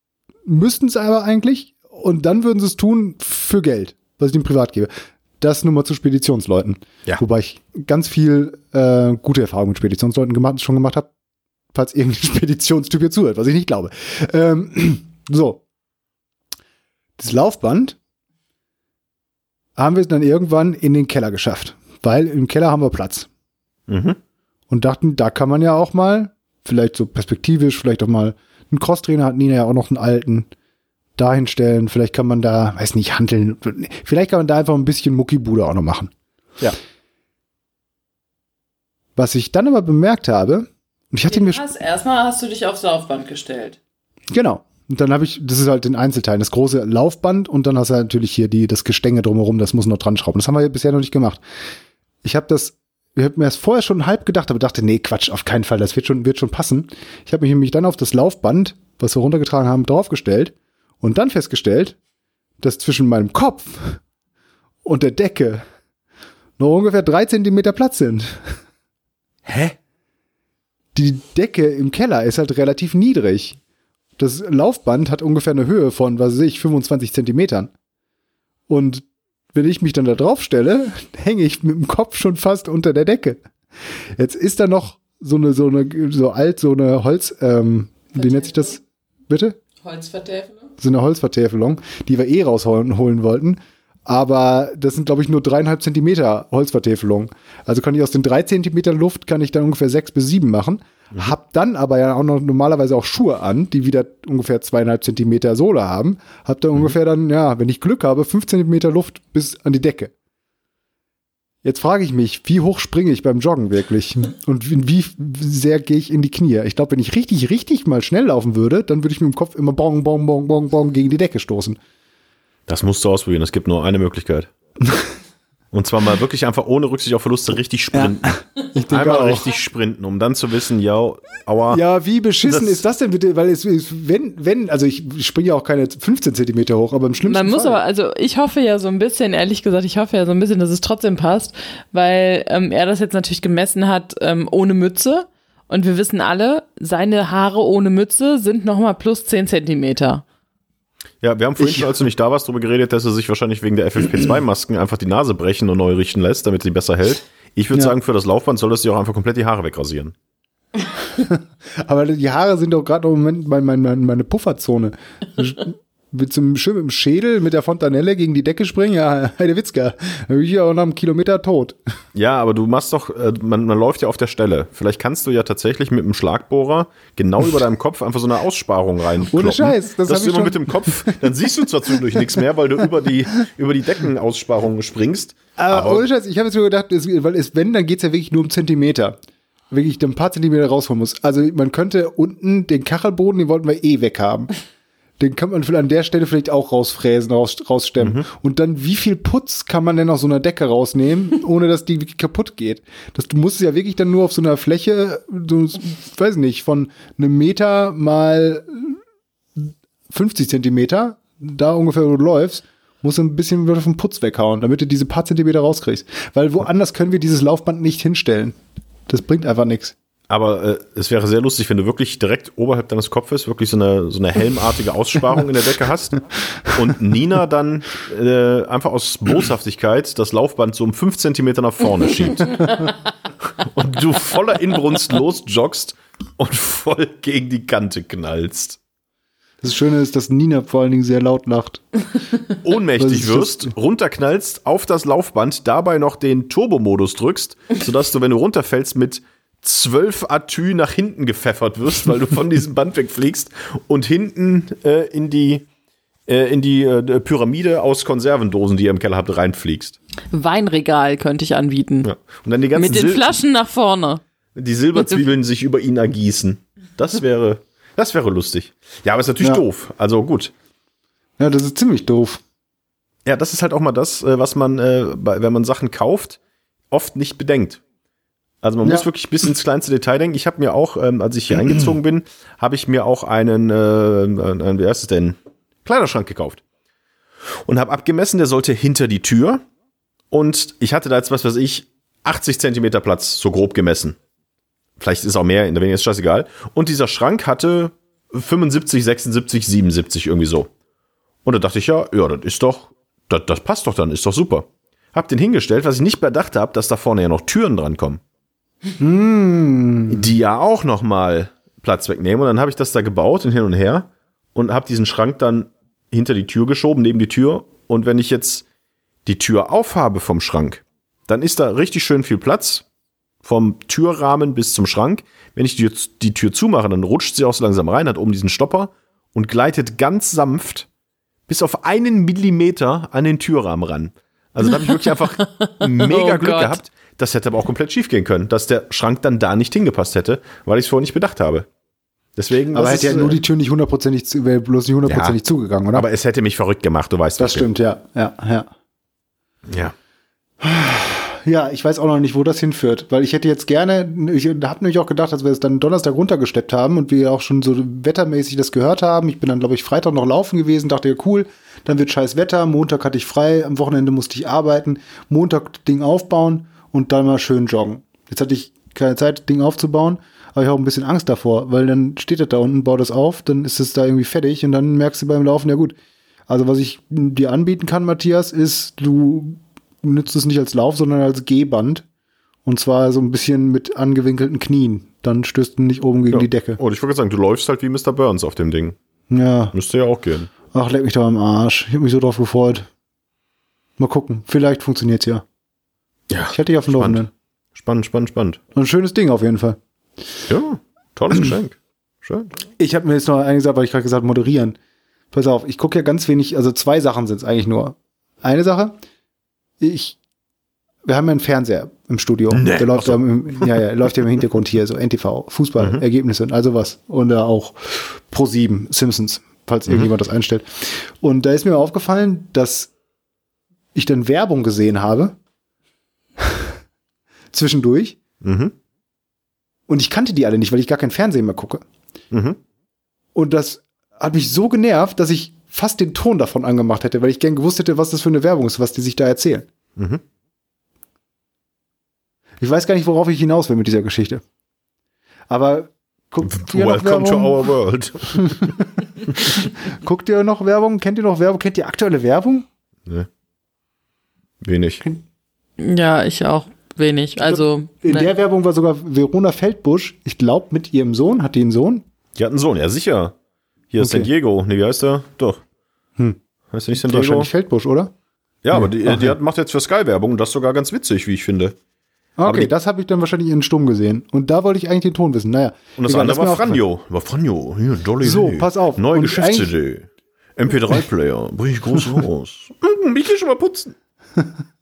müssten es aber eigentlich und dann würden sie es tun für Geld, was ich dem privat gebe. Das nur mal zu Speditionsleuten. Ja. Wobei ich ganz viel äh, gute Erfahrungen mit Speditionsleuten gemacht, schon gemacht habe, falls irgendein Speditionstyp hier zuhört, was ich nicht glaube. Ähm, so. Das Laufband haben wir dann irgendwann in den Keller geschafft, weil im Keller haben wir Platz Mhm. und dachten, da kann man ja auch mal, vielleicht so perspektivisch, vielleicht auch mal einen Crosstrainer hat Nina ja auch noch einen alten, dahin stellen, vielleicht kann man da, weiß nicht, handeln, vielleicht kann man da einfach ein bisschen Muckibude auch noch machen. Ja. Was ich dann aber bemerkt habe, ich hatte mir, erstmal hast du dich aufs Laufband gestellt. genau, und dann habe ich, das ist halt den Einzelteil, das große Laufband und dann hast du natürlich hier die, das Gestänge drumherum, das muss noch dran schrauben. Das haben wir bisher noch nicht gemacht. Ich habe das, ich habe mir das vorher schon halb gedacht, aber dachte, nee, Quatsch, auf keinen Fall, das wird schon, wird schon passen. Ich habe mich nämlich dann auf das Laufband, was wir runtergetragen haben, draufgestellt und dann festgestellt, dass zwischen meinem Kopf und der Decke noch ungefähr drei Zentimeter Platz sind. Hä? Die Decke im Keller ist halt relativ niedrig. Das Laufband hat ungefähr eine Höhe von, was weiß ich, 25 Zentimetern. Und wenn ich mich dann da drauf stelle, hänge ich mit dem Kopf schon fast unter der Decke. Jetzt ist da noch so eine, so eine, so alt, so eine Holz, ähm, wie nennt sich das? Bitte? Holzvertäfelung? So eine Holzvertäfelung, die wir eh rausholen holen wollten. Aber das sind, glaube ich, nur dreieinhalb Zentimeter Holzvertäfelung. Also kann ich aus den drei Zentimetern Luft, kann ich dann ungefähr sechs bis sieben machen. Hab dann aber ja auch noch normalerweise auch Schuhe an, die wieder ungefähr zweieinhalb Zentimeter Sohle haben. Hab dann ungefähr dann, ja, wenn ich Glück habe, fünf Zentimeter Luft bis an die Decke. Jetzt frage ich mich, wie hoch springe ich beim Joggen wirklich? Und wie, sehr gehe ich in die Knie? Ich glaube, wenn ich richtig, richtig mal schnell laufen würde, dann würde ich mit dem Kopf immer bong, bong, bong, bong, bong gegen die Decke stoßen. Das musst du ausprobieren. Es gibt nur eine Möglichkeit. Und zwar mal wirklich einfach ohne Rücksicht auf Verluste richtig sprinten. Ich denke Einmal auch. richtig sprinten, um dann zu wissen, ja, aua. Ja, wie beschissen Das- ist das denn bitte? Weil es, es wenn, wenn, also ich springe ja auch keine 15 Zentimeter hoch, aber im schlimmsten Man muss Fall. aber, also ich hoffe ja so ein bisschen, ehrlich gesagt, ich hoffe ja so ein bisschen, dass es trotzdem passt, weil ähm, er das jetzt natürlich gemessen hat ähm, ohne Mütze. Und wir wissen alle, seine Haare ohne Mütze sind nochmal plus 10 Zentimeter. Ja, wir haben vorhin, Ich- schon, als du nicht da warst, darüber geredet, dass er sich wahrscheinlich wegen der FFP2-Masken einfach die Nase brechen und neu richten lässt, damit sie besser hält. Ich würde Ja. sagen, für das Laufband soll das sich auch einfach komplett die Haare wegrasieren. aber die Haare sind doch gerade im Moment mein, mein, meine Pufferzone. mit so einem mit dem Schädel mit der Fontanelle gegen die Decke springen, ja, Heide Witzka. Da bin ich ja auch nach einem Kilometer tot. Ja, aber du machst doch, äh, man, man läuft ja auf der Stelle. Vielleicht kannst du ja tatsächlich mit einem Schlagbohrer genau über deinem Kopf einfach so eine Aussparung rein. Ohne Scheiß, das das hab du immer mit dem Kopf, dann siehst du zwar zwischendurch nichts mehr, weil du über die, über die Deckenaussparung springst. Aber, ohne Scheiß, ich habe jetzt nur gedacht, es, weil es, wenn, dann geht's ja wirklich nur um Zentimeter. Wirklich ein paar Zentimeter rausholen muss. Also man könnte unten den Kachelboden, den wollten wir eh weghaben. Den kann man an der Stelle vielleicht auch rausfräsen, raus, rausstemmen. Und dann, wie viel Putz kann man denn aus so einer Decke rausnehmen, ohne dass die wirklich kaputt geht? Das, du musst es ja wirklich dann nur auf so einer Fläche, so, ich weiß nicht, von einem Meter mal 50 Zentimeter, da ungefähr, wo du läufst, musst du ein bisschen wieder vom Putz weghauen, damit du diese paar Zentimeter rauskriegst. Weil woanders können wir dieses Laufband nicht hinstellen. Das bringt einfach nichts. Aber äh, es wäre sehr lustig, wenn du wirklich direkt oberhalb deines Kopfes wirklich so eine, so eine helmartige Aussparung in der Decke hast und Nina dann äh, einfach aus Boshaftigkeit das Laufband so um fünf Zentimeter nach vorne schiebt. und du voller Inbrunst losjoggst und voll gegen die Kante knallst. Das Schöne ist, dass Nina vor allen Dingen sehr laut lacht. Ohnmächtig wirst, runterknallst, auf das Laufband, dabei noch den Turbomodus drückst, sodass du, wenn du runterfällst, mit 12 Atü nach hinten gepfeffert wirst, weil du von diesem Band wegfliegst und hinten äh, in die, äh, in die äh, Pyramide aus Konservendosen, die ihr im Keller habt, reinfliegst. Weinregal könnte ich anbieten. Ja. Und dann die ganzen Mit den Sil Flaschen nach vorne. die Silberzwiebeln sich über ihn ergießen. Das wäre, das wäre lustig. Ja, aber ist natürlich Ja. doof. Also gut. Ja, das ist ziemlich doof. Ja, das ist halt auch mal das, äh, was man, äh, wenn man Sachen kauft, oft nicht bedenkt. Also man Ja. muss wirklich bis ins kleinste Detail denken. Ich habe mir auch, ähm, als ich hier eingezogen bin, habe ich mir auch einen, äh, einen, wie heißt es denn, Kleiderschrank gekauft. Und habe abgemessen, der sollte hinter die Tür. Und ich hatte da jetzt, was weiß ich, 80 Zentimeter Platz, so grob gemessen. Vielleicht ist auch mehr, in der Weniger ist scheißegal. Und dieser Schrank hatte 75, 76, 77 irgendwie so. Und da dachte ich, ja, ja, das ist doch, das, das passt doch dann, ist doch super. Hab den hingestellt, was ich nicht bedacht habe, dass da vorne ja noch Türen dran kommen. Die ja auch noch mal Platz wegnehmen. Und dann habe ich das da gebaut und hin und her und habe diesen Schrank dann hinter die Tür geschoben, neben die Tür. Und wenn ich jetzt die Tür aufhabe vom Schrank, dann ist da richtig schön viel Platz vom Türrahmen bis zum Schrank. Wenn ich die, die Tür zumache, dann rutscht sie auch so langsam rein, hat oben diesen Stopper und gleitet ganz sanft bis auf einen Millimeter an den Türrahmen ran. Also da habe ich wirklich einfach mega Oh Glück Gott. gehabt. Das hätte aber auch komplett schief gehen können, dass der Schrank dann da nicht hingepasst hätte, weil ich es vorher nicht bedacht habe. Deswegen, Aber das hätte ja nur äh, die Tür nicht hundertprozentig, wäre bloß nicht hundertprozentig Ja. zugegangen, oder? aber es hätte mich verrückt gemacht, du weißt das doch. stimmt, ja, ja, ja. Ja. Ja, ich weiß auch noch nicht, wo das hinführt, weil ich hätte jetzt gerne, ich habe nämlich auch gedacht, dass wir es dann Donnerstag runtergesteppt haben und wir auch schon so wettermäßig das gehört haben. Ich bin dann, glaube ich, Freitag noch laufen gewesen, dachte ja, cool, dann wird scheiß Wetter, Montag hatte ich frei, am Wochenende musste ich arbeiten, Montag das Ding aufbauen und dann mal schön joggen. Jetzt hatte ich keine Zeit, das Ding aufzubauen, aber ich habe ein bisschen Angst davor, weil dann steht das da unten, baut das auf, dann ist es da irgendwie fertig und dann merkst du beim Laufen, ja gut, also was ich dir anbieten kann, Matthias, ist, du nützt es nicht als Lauf, sondern als Gehband. Und zwar so ein bisschen mit angewinkelten Knien. Dann stößt du nicht oben gegen die Decke. Und ich wollte sagen, du läufst halt wie Mr. Burns auf dem Ding. Ja. Müsste ja auch gehen. Ach, leck mich doch am Arsch. Ich habe mich so drauf gefreut. Mal gucken. Vielleicht funktioniert's ja. Ja. Ich hätte dich auf dem Spannend. Laufenden. Spannend, spannend, spannend. Und ein schönes Ding auf jeden Fall. Ja, tolles Geschenk. Schön. Ich habe mir jetzt noch eine gesagt, weil ich gerade gesagt moderieren. Pass auf, ich gucke ja ganz wenig, also zwei Sachen sind es eigentlich nur. Eine Sache, ich, wir haben ja einen Fernseher im Studio. Nee, der läuft so. ja, im, ja, ja, läuft ja im Hintergrund hier, so NTV, Fußballergebnisse und also was. Und da auch Pro 7, Simpsons, falls irgendjemand das einstellt. Und da ist mir aufgefallen, dass ich dann Werbung gesehen habe. zwischendurch. Mhm. Und ich kannte die alle nicht, weil ich gar kein Fernsehen mehr gucke. Mhm. Und das hat mich so genervt, dass ich fast den Ton davon angemacht hätte, weil ich gern gewusst hätte, was das für eine Werbung ist, was die sich da erzählen. Mhm. Ich weiß gar nicht, worauf ich hinaus will mit dieser Geschichte. Aber guckt ihr noch Welcome to Werbung? our world. Guckt ihr noch Werbung? Kennt ihr noch Werbung? Kennt ihr aktuelle Werbung? Nee. Wenig. Ja, ich auch wenig. Also, In ne. der Werbung war sogar Verona Feldbusch, ich glaube mit ihrem Sohn, hat die einen Sohn? Die hat einen Sohn, ja sicher. Hier ist Okay. San Diego. Nee, wie heißt der? Doch. Weißt du nicht, San Diego? Wahrscheinlich Feldbusch, oder? Ja, aber die, Ach, die ja. hat, macht jetzt für Sky Werbung und das sogar ganz witzig, wie ich finde. Ah, Okay, die- das habe ich dann wahrscheinlich in Stumm gesehen. Und da wollte ich eigentlich den Ton wissen. Naja. Und das egal, andere mir war. Franjo. War Franjo. Hier, dolle So, Idee. pass auf. Neue Geschäftsidee. MP3-Player. Bring ich groß raus. Hm, ich geh schon mal putzen.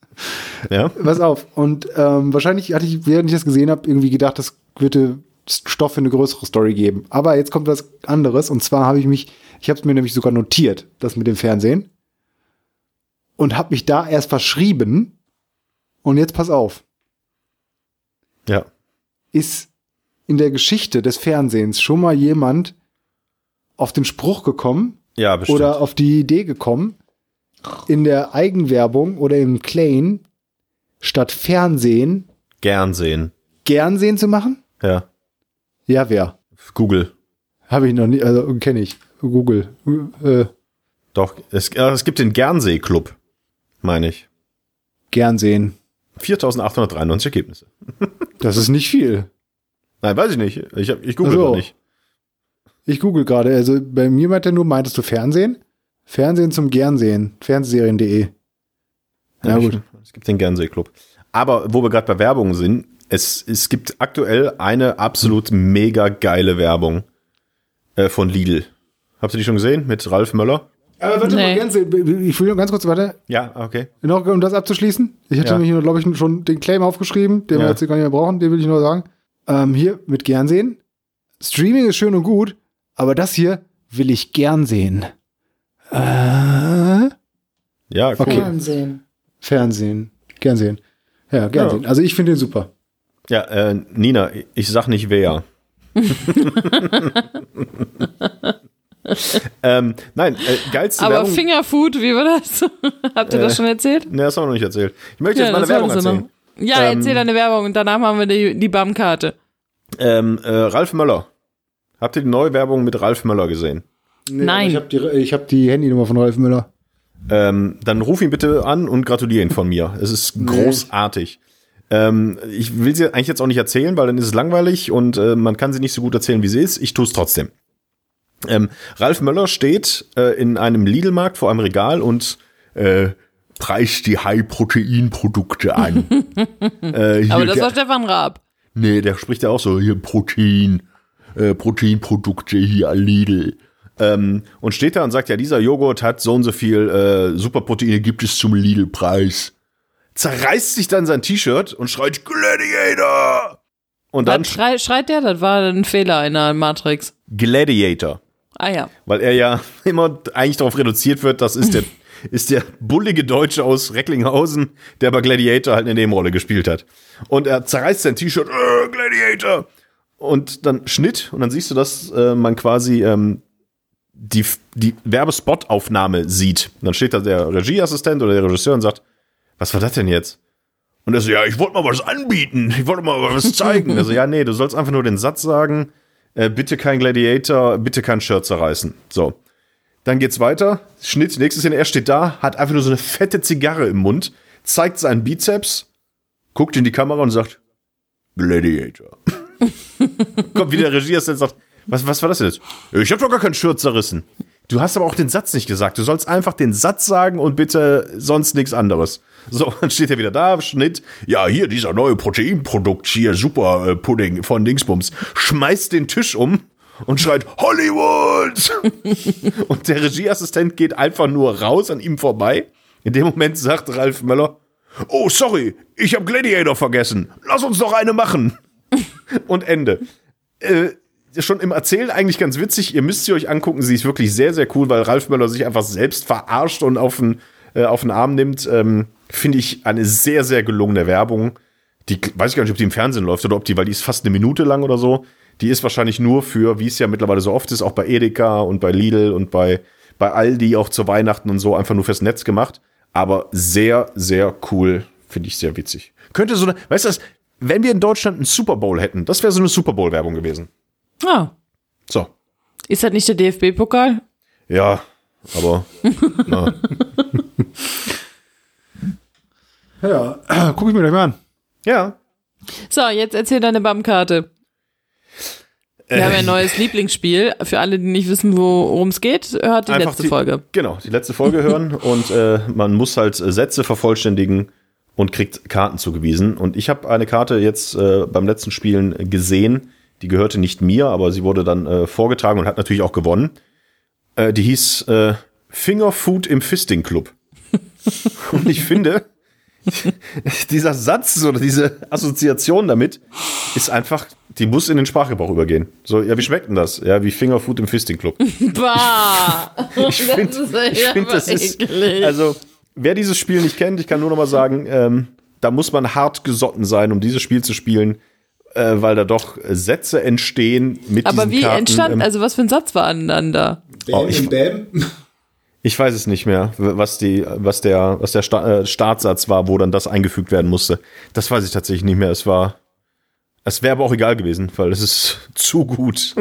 ja. Pass auf. Und ähm, wahrscheinlich hatte ich, während ich das gesehen habe, irgendwie gedacht, das würde Stoff für eine größere Story geben. Aber jetzt kommt was anderes. Und zwar habe ich mich, ich habe es mir nämlich sogar notiert, das mit dem Fernsehen. Und habe mich da erst verschrieben. Und jetzt pass auf. Ja. Ist in der Geschichte des Fernsehens schon mal jemand auf den Spruch gekommen, Ja, bestimmt. oder auf die Idee gekommen, in der Eigenwerbung oder im Claim statt Fernsehen Gern sehen. Gernsehen zu machen? Ja. Ja, wer? Google. Habe ich noch nie, also kenne ich. Google. Äh, Doch, es, äh, es gibt den Gernsee-Club, meine ich. Gernsehen. 4893 Ergebnisse. Das ist nicht viel. Nein, weiß ich nicht. Ich, ich google Ach so. noch nicht. Ich google gerade. Also bei mir meint er nur, meintest du Fernsehen? Fernsehen zum Gernsehen. Fernsehserien.de. Ja, ich- gut. Es gibt den Gernsee-Club. Aber wo wir gerade bei Werbung sind, es, es gibt aktuell eine absolut mega geile Werbung äh, von Lidl. Habt ihr die schon gesehen mit Ralf Möller? Aber warte Nee. mal, Gernsehen. Ich will noch ganz kurz weiter. Ja, okay. Noch, um das abzuschließen. Ich hatte Ja. nämlich, glaube ich, schon den Claim aufgeschrieben, den wir Ja. jetzt hier gar nicht mehr brauchen, den will ich nur sagen. Ähm, hier mit gern sehen. Streaming ist schön und gut, aber das hier will ich gern sehen. Äh, Ja, cool. Okay. Fernsehen. Fernsehen. Gern sehen. Ja, gern Ja. sehen. Also ich finde den super. Ja, äh, Nina, ich sag nicht wer. ähm, nein, äh, geilste Aber Werbung. Fingerfood, wie war das? Habt ihr das Äh, schon erzählt? Ne, das haben wir noch nicht erzählt. Ich möchte jetzt mal eine das Werbung erzählen. noch. Ja, Ähm, erzähl deine Werbung und danach haben wir die, die BAM-Karte. Ähm, äh, Ralf Möller. Habt ihr die neue Werbung mit Ralf Möller gesehen? Nee, Nein. Ich habe die, ich hab die Handynummer von Ralf Müller. Ähm, dann ruf ihn bitte an und gratuliere ihn von mir. Es ist großartig. Ähm, ich will sie eigentlich jetzt auch nicht erzählen, weil dann ist es langweilig und äh, man kann sie nicht so gut erzählen, wie sie ist. Ich tue es trotzdem. Ähm, Ralf Möller steht äh, in einem Lidl-Markt vor einem Regal und äh, preist die High-Protein-Produkte an. äh, hier Aber das der- war Stefan Raab. Nee, der spricht ja auch so, hier Protein, äh, Proteinprodukte hier Lidl. Ähm, und steht da und sagt, ja, dieser Joghurt hat so und so viel äh, Superproteine, gibt es zum Lidl-Preis. Zerreißt sich dann sein T-Shirt und schreit Gladiator! Und dann Was schrei, schreit der? Das war ein Fehler in der Matrix. Gladiator. Ah ja. Weil er ja immer eigentlich darauf reduziert wird, das ist der, ist der bullige Deutsche aus Recklinghausen, der bei Gladiator halt eine Nebenrolle gespielt hat. Und er zerreißt sein T-Shirt, äh, Gladiator! Und dann Schnitt, und dann siehst du, dass äh, man quasi ähm, die, die Werbespot-Aufnahme sieht. Und dann steht da der Regieassistent oder der Regisseur und sagt, was war das denn jetzt? Und er so, ja, ich wollte mal was anbieten, ich wollte mal was zeigen. also, ja, nee, du sollst einfach nur den Satz sagen, äh, bitte kein Gladiator, bitte kein Shirt zerreißen. So. Dann geht's weiter. Schnitt, nächste Szene, er steht da, hat einfach nur so eine fette Zigarre im Mund, zeigt seinen Bizeps, guckt in die Kamera und sagt, Gladiator. Kommt wieder der Regieassistent und sagt, was, was war das jetzt? Ich hab doch gar kein Shirt zerrissen. Du hast aber auch den Satz nicht gesagt. Du sollst einfach den Satz sagen und bitte sonst nichts anderes. So, dann steht er wieder da, Schnitt. Ja, hier, dieser neue Proteinprodukt, hier, Super äh, Pudding von Dingsbums. Schmeißt den Tisch um und schreit, Hollywood! und der Regieassistent geht einfach nur raus an ihm vorbei. In dem Moment sagt Ralf Möller, oh, sorry, ich habe Gladiator vergessen. Lass uns doch eine machen. und Ende. Äh, schon im Erzählen eigentlich ganz witzig. Ihr müsst sie euch angucken. Sie ist wirklich sehr, sehr cool, weil Ralf Möller sich einfach selbst verarscht und auf den, äh, auf den Arm nimmt. Ähm, Finde ich eine sehr, sehr gelungene Werbung. Die weiß ich gar nicht, ob die im Fernsehen läuft oder ob die, weil die ist fast eine Minute lang oder so. Die ist wahrscheinlich nur für, wie es ja mittlerweile so oft ist, auch bei Edeka und bei Lidl und bei, bei Aldi auch zu Weihnachten und so einfach nur fürs Netz gemacht. Aber sehr, sehr cool. Finde ich sehr witzig. Könnte so eine, weißt du wenn wir in Deutschland einen Super Bowl hätten, das wäre so eine Super Bowl-Werbung gewesen. Ah. So. Ist das nicht der DFB-Pokal? Ja, aber na, Ja, gucke ich mir gleich mal an. ja. So, jetzt erzähl deine BAM-Karte. Wir haben ein neues Lieblingsspiel. Für alle, die nicht wissen, worum es geht, hört die Einfach letzte Folge. Genau, die letzte Folge hören und äh, man muss halt äh, Sätze vervollständigen und kriegt Karten zugewiesen. Und ich habe eine Karte jetzt äh, beim letzten Spielen gesehen, die gehörte nicht mir, aber sie wurde dann äh, vorgetragen und hat natürlich auch gewonnen. Äh, die hieß äh, Fingerfood im Fisting Club. und ich finde, dieser Satz oder diese Assoziation damit ist einfach, die muss in den Sprachgebrauch übergehen. So, ja, wie schmeckt denn das? Ja, wie Fingerfood im Fisting Club. Bah! Ich finde, ich find, das ist, also, wer dieses Spiel nicht kennt, ich kann nur noch mal sagen, ähm, da muss man hart gesotten sein, um dieses Spiel zu spielen, äh, weil da doch Sätze entstehen mit Aber diesen wie Karten. entstand, ähm, also was für ein Satz war denn dann da? Oh, ich- Bam. Ich weiß es nicht mehr, was die, was der, was der Sta äh, Startsatz war, wo dann das eingefügt werden musste. Das weiß ich tatsächlich nicht mehr. Es war, es wäre aber auch egal gewesen, weil es ist zu gut.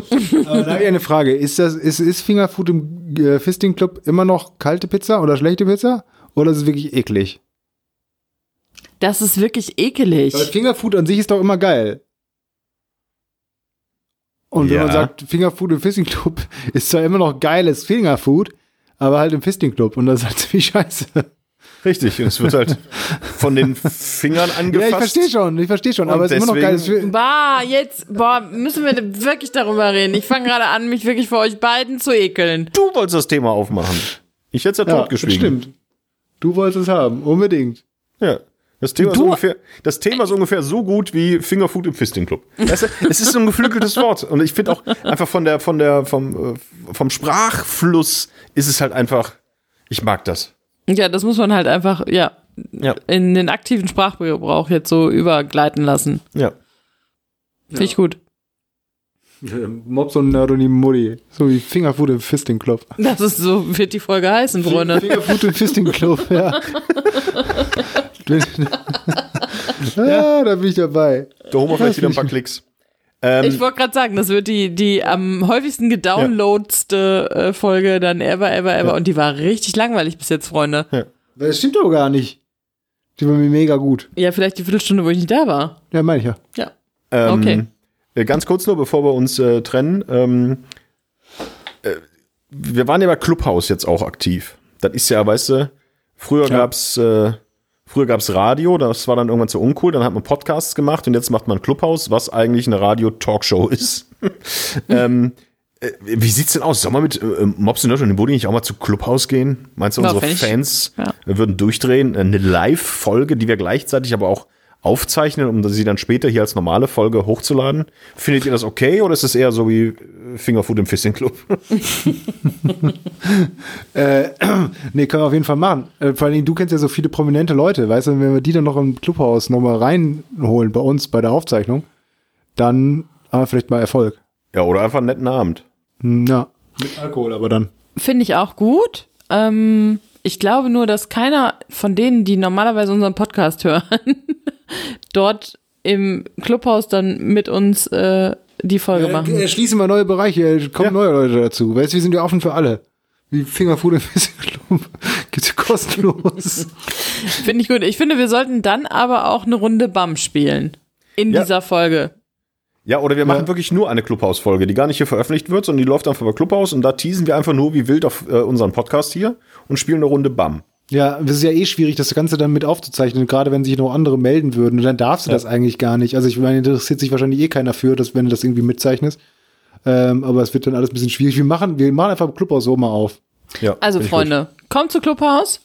Aber da habe ich eine Frage. Ist, das, ist, ist Fingerfood im äh, Fisting Club immer noch kalte Pizza oder schlechte Pizza? Oder ist es wirklich eklig? Das ist wirklich ekelig. Weil Fingerfood an sich ist doch immer geil. Und wenn Ja. man sagt, Fingerfood im Fisting Club ist zwar immer noch geiles Fingerfood, aber halt im Fisting Club und das ist halt ziemlich scheiße. Richtig. Und es wird halt von den Fingern angefasst. Ja, ich verstehe schon, ich verstehe schon, Und aber es ist immer noch geiles Fi- Bah, jetzt, boah, müssen wir wirklich darüber reden. Ich fange gerade an, mich wirklich vor euch beiden zu ekeln. Du wolltest das Thema aufmachen. Ich hätte es ja, Ja, totgeschwiegen. stimmt. Du wolltest es haben, unbedingt. Ja. Das Thema, ist ungefähr, das Thema ist ungefähr so gut wie Fingerfood im Fisting Club. Weißt du, es ist so ein geflügeltes Wort. Und ich finde auch einfach von der, von der, vom, äh, vom Sprachfluss ist es halt einfach, ich mag das. Ja, das muss man halt einfach, ja, Ja. in den aktiven Sprachgebrauch jetzt so übergleiten lassen. Ja. Finde ich gut. Mops und Neuronym Mutti. So wie Fingerfood im Fisting Club. Das ist so, wird die Folge heißen, Freunde. Fingerfood im Fisting Club, ja. ja, da bin ich dabei. Da holen wir vielleicht wieder ein paar Klicks. Ähm, Ich wollte gerade sagen, das wird die, die am häufigsten gedownloadste äh, Folge dann ever, ever, ever. Und die war richtig langweilig bis jetzt, Freunde. Das stimmt doch gar nicht. Die war mir mega gut. Ja, vielleicht die Viertelstunde, wo ich nicht da war. Ja, meine ich ja. Ja. Ähm, Okay. äh, Ganz kurz nur, bevor wir uns äh, trennen. Ähm, äh, wir waren ja bei Clubhouse jetzt auch aktiv. Das ist ja, weißt du, früher Ja. gab's äh, früher gab's Radio, das war dann irgendwann zu uncool, dann hat man Podcasts gemacht und jetzt macht man Clubhouse, was eigentlich eine Radio-Talkshow ist. ähm, äh, wie sieht's denn aus? Soll man mit äh, Mobs in Deutschland und Body nicht auch mal zu Clubhouse gehen? Meinst du, Ja, unsere Fans ja. würden durchdrehen? Eine Live-Folge, die wir gleichzeitig aber auch aufzeichnen, um sie dann später hier als normale Folge hochzuladen. Findet ihr das okay oder ist es eher so wie äh, Fingerfood im Fisting Club? Äh, nee, können wir auf jeden Fall machen. Äh, vor allen Dingen, du kennst ja so viele prominente Leute, weißt du, wenn wir die dann noch im Clubhaus nochmal reinholen bei uns bei der Aufzeichnung, dann haben wir vielleicht mal Erfolg. ja, oder einfach einen netten Abend. Hm, Ja. Mit Alkohol aber dann. Finde ich auch gut. Ähm, ich glaube nur, dass keiner von denen, die normalerweise unseren Podcast hören, dort im Clubhaus dann mit uns äh, die Folge machen. Äh, schließen wir neue Bereiche, äh, kommen Ja. neue Leute dazu. Weißt du, wir sind ja offen für alle. Wie Fingerfood im Club. Gibt's ja kostenlos. Finde ich gut. Ich finde, wir sollten dann aber auch eine Runde BAM spielen. In Ja. dieser Folge. Ja, oder wir machen wirklich nur eine Clubhouse-Folge, die gar nicht hier veröffentlicht wird, sondern die läuft einfach bei Clubhouse und da teasen wir einfach nur wie wild auf äh, unseren Podcast hier und spielen eine Runde BAM. Ja, es ist ja eh schwierig, das Ganze dann mit aufzuzeichnen, gerade wenn sich noch andere melden würden. Und dann darfst du das eigentlich gar nicht. Also ich meine, interessiert sich wahrscheinlich eh keiner für, dass, wenn du das irgendwie mitzeichnest. Ähm, aber es wird dann alles ein bisschen schwierig. Wir machen, wir machen einfach Clubhaus so mal auf. Ja, Also, Freunde, kommt zu Clubhaus.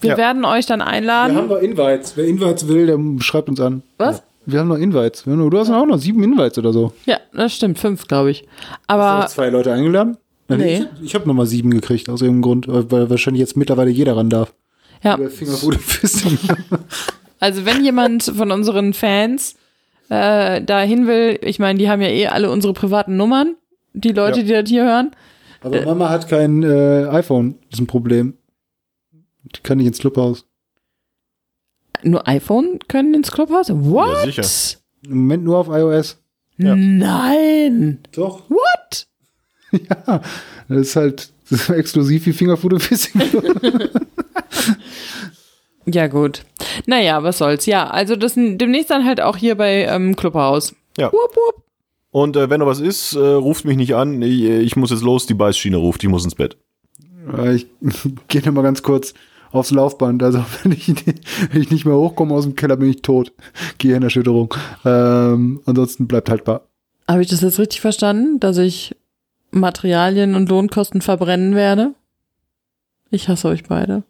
Wir Ja. werden euch dann einladen. noch Invites. Wer Invites will, der schreibt uns an. Was? Wir haben noch Invites. Wir haben noch, du hast auch noch sieben Invites oder so. Ja, das stimmt. Fünf, glaube ich. Hast Aber du zwei Leute eingeladen? Nein, Nee. Ich, ich habe mal sieben gekriegt, aus irgendeinem Grund, weil wahrscheinlich jetzt mittlerweile jeder ran darf. ja, also wenn jemand von unseren Fans äh, dahin will, ich meine, die haben ja eh alle unsere privaten Nummern, die Leute, Ja. die das hier hören. Aber Mama hat kein äh, iPhone, das ist ein Problem. Die kann nicht ins Clubhaus. Nur iPhone können ins Clubhaus? What? Ja, sicher. Im Moment nur auf iOS. Ja. Nein. Doch. What? Ja, das ist halt das ist exklusiv wie Fingerfood im Fisting. Ja, gut. Naja, was soll's. Ja, also das demnächst dann halt auch hier bei ähm, Clubhaus. Ja. Wupp, wupp. Und äh, wenn noch was ist, äh, ruft mich nicht an. Ich, ich muss jetzt los, die Beißschiene ruft, ich muss ins Bett. Äh, Ich gehe noch mal ganz kurz aufs Laufband. Also wenn ich, wenn ich nicht mehr hochkomme aus dem Keller, bin ich tot. Gehirnerschütterung. Ähm, ansonsten bleibt haltbar. Habe ich das jetzt richtig verstanden, dass ich Materialien und Lohnkosten verbrennen werde? Ich hasse euch beide.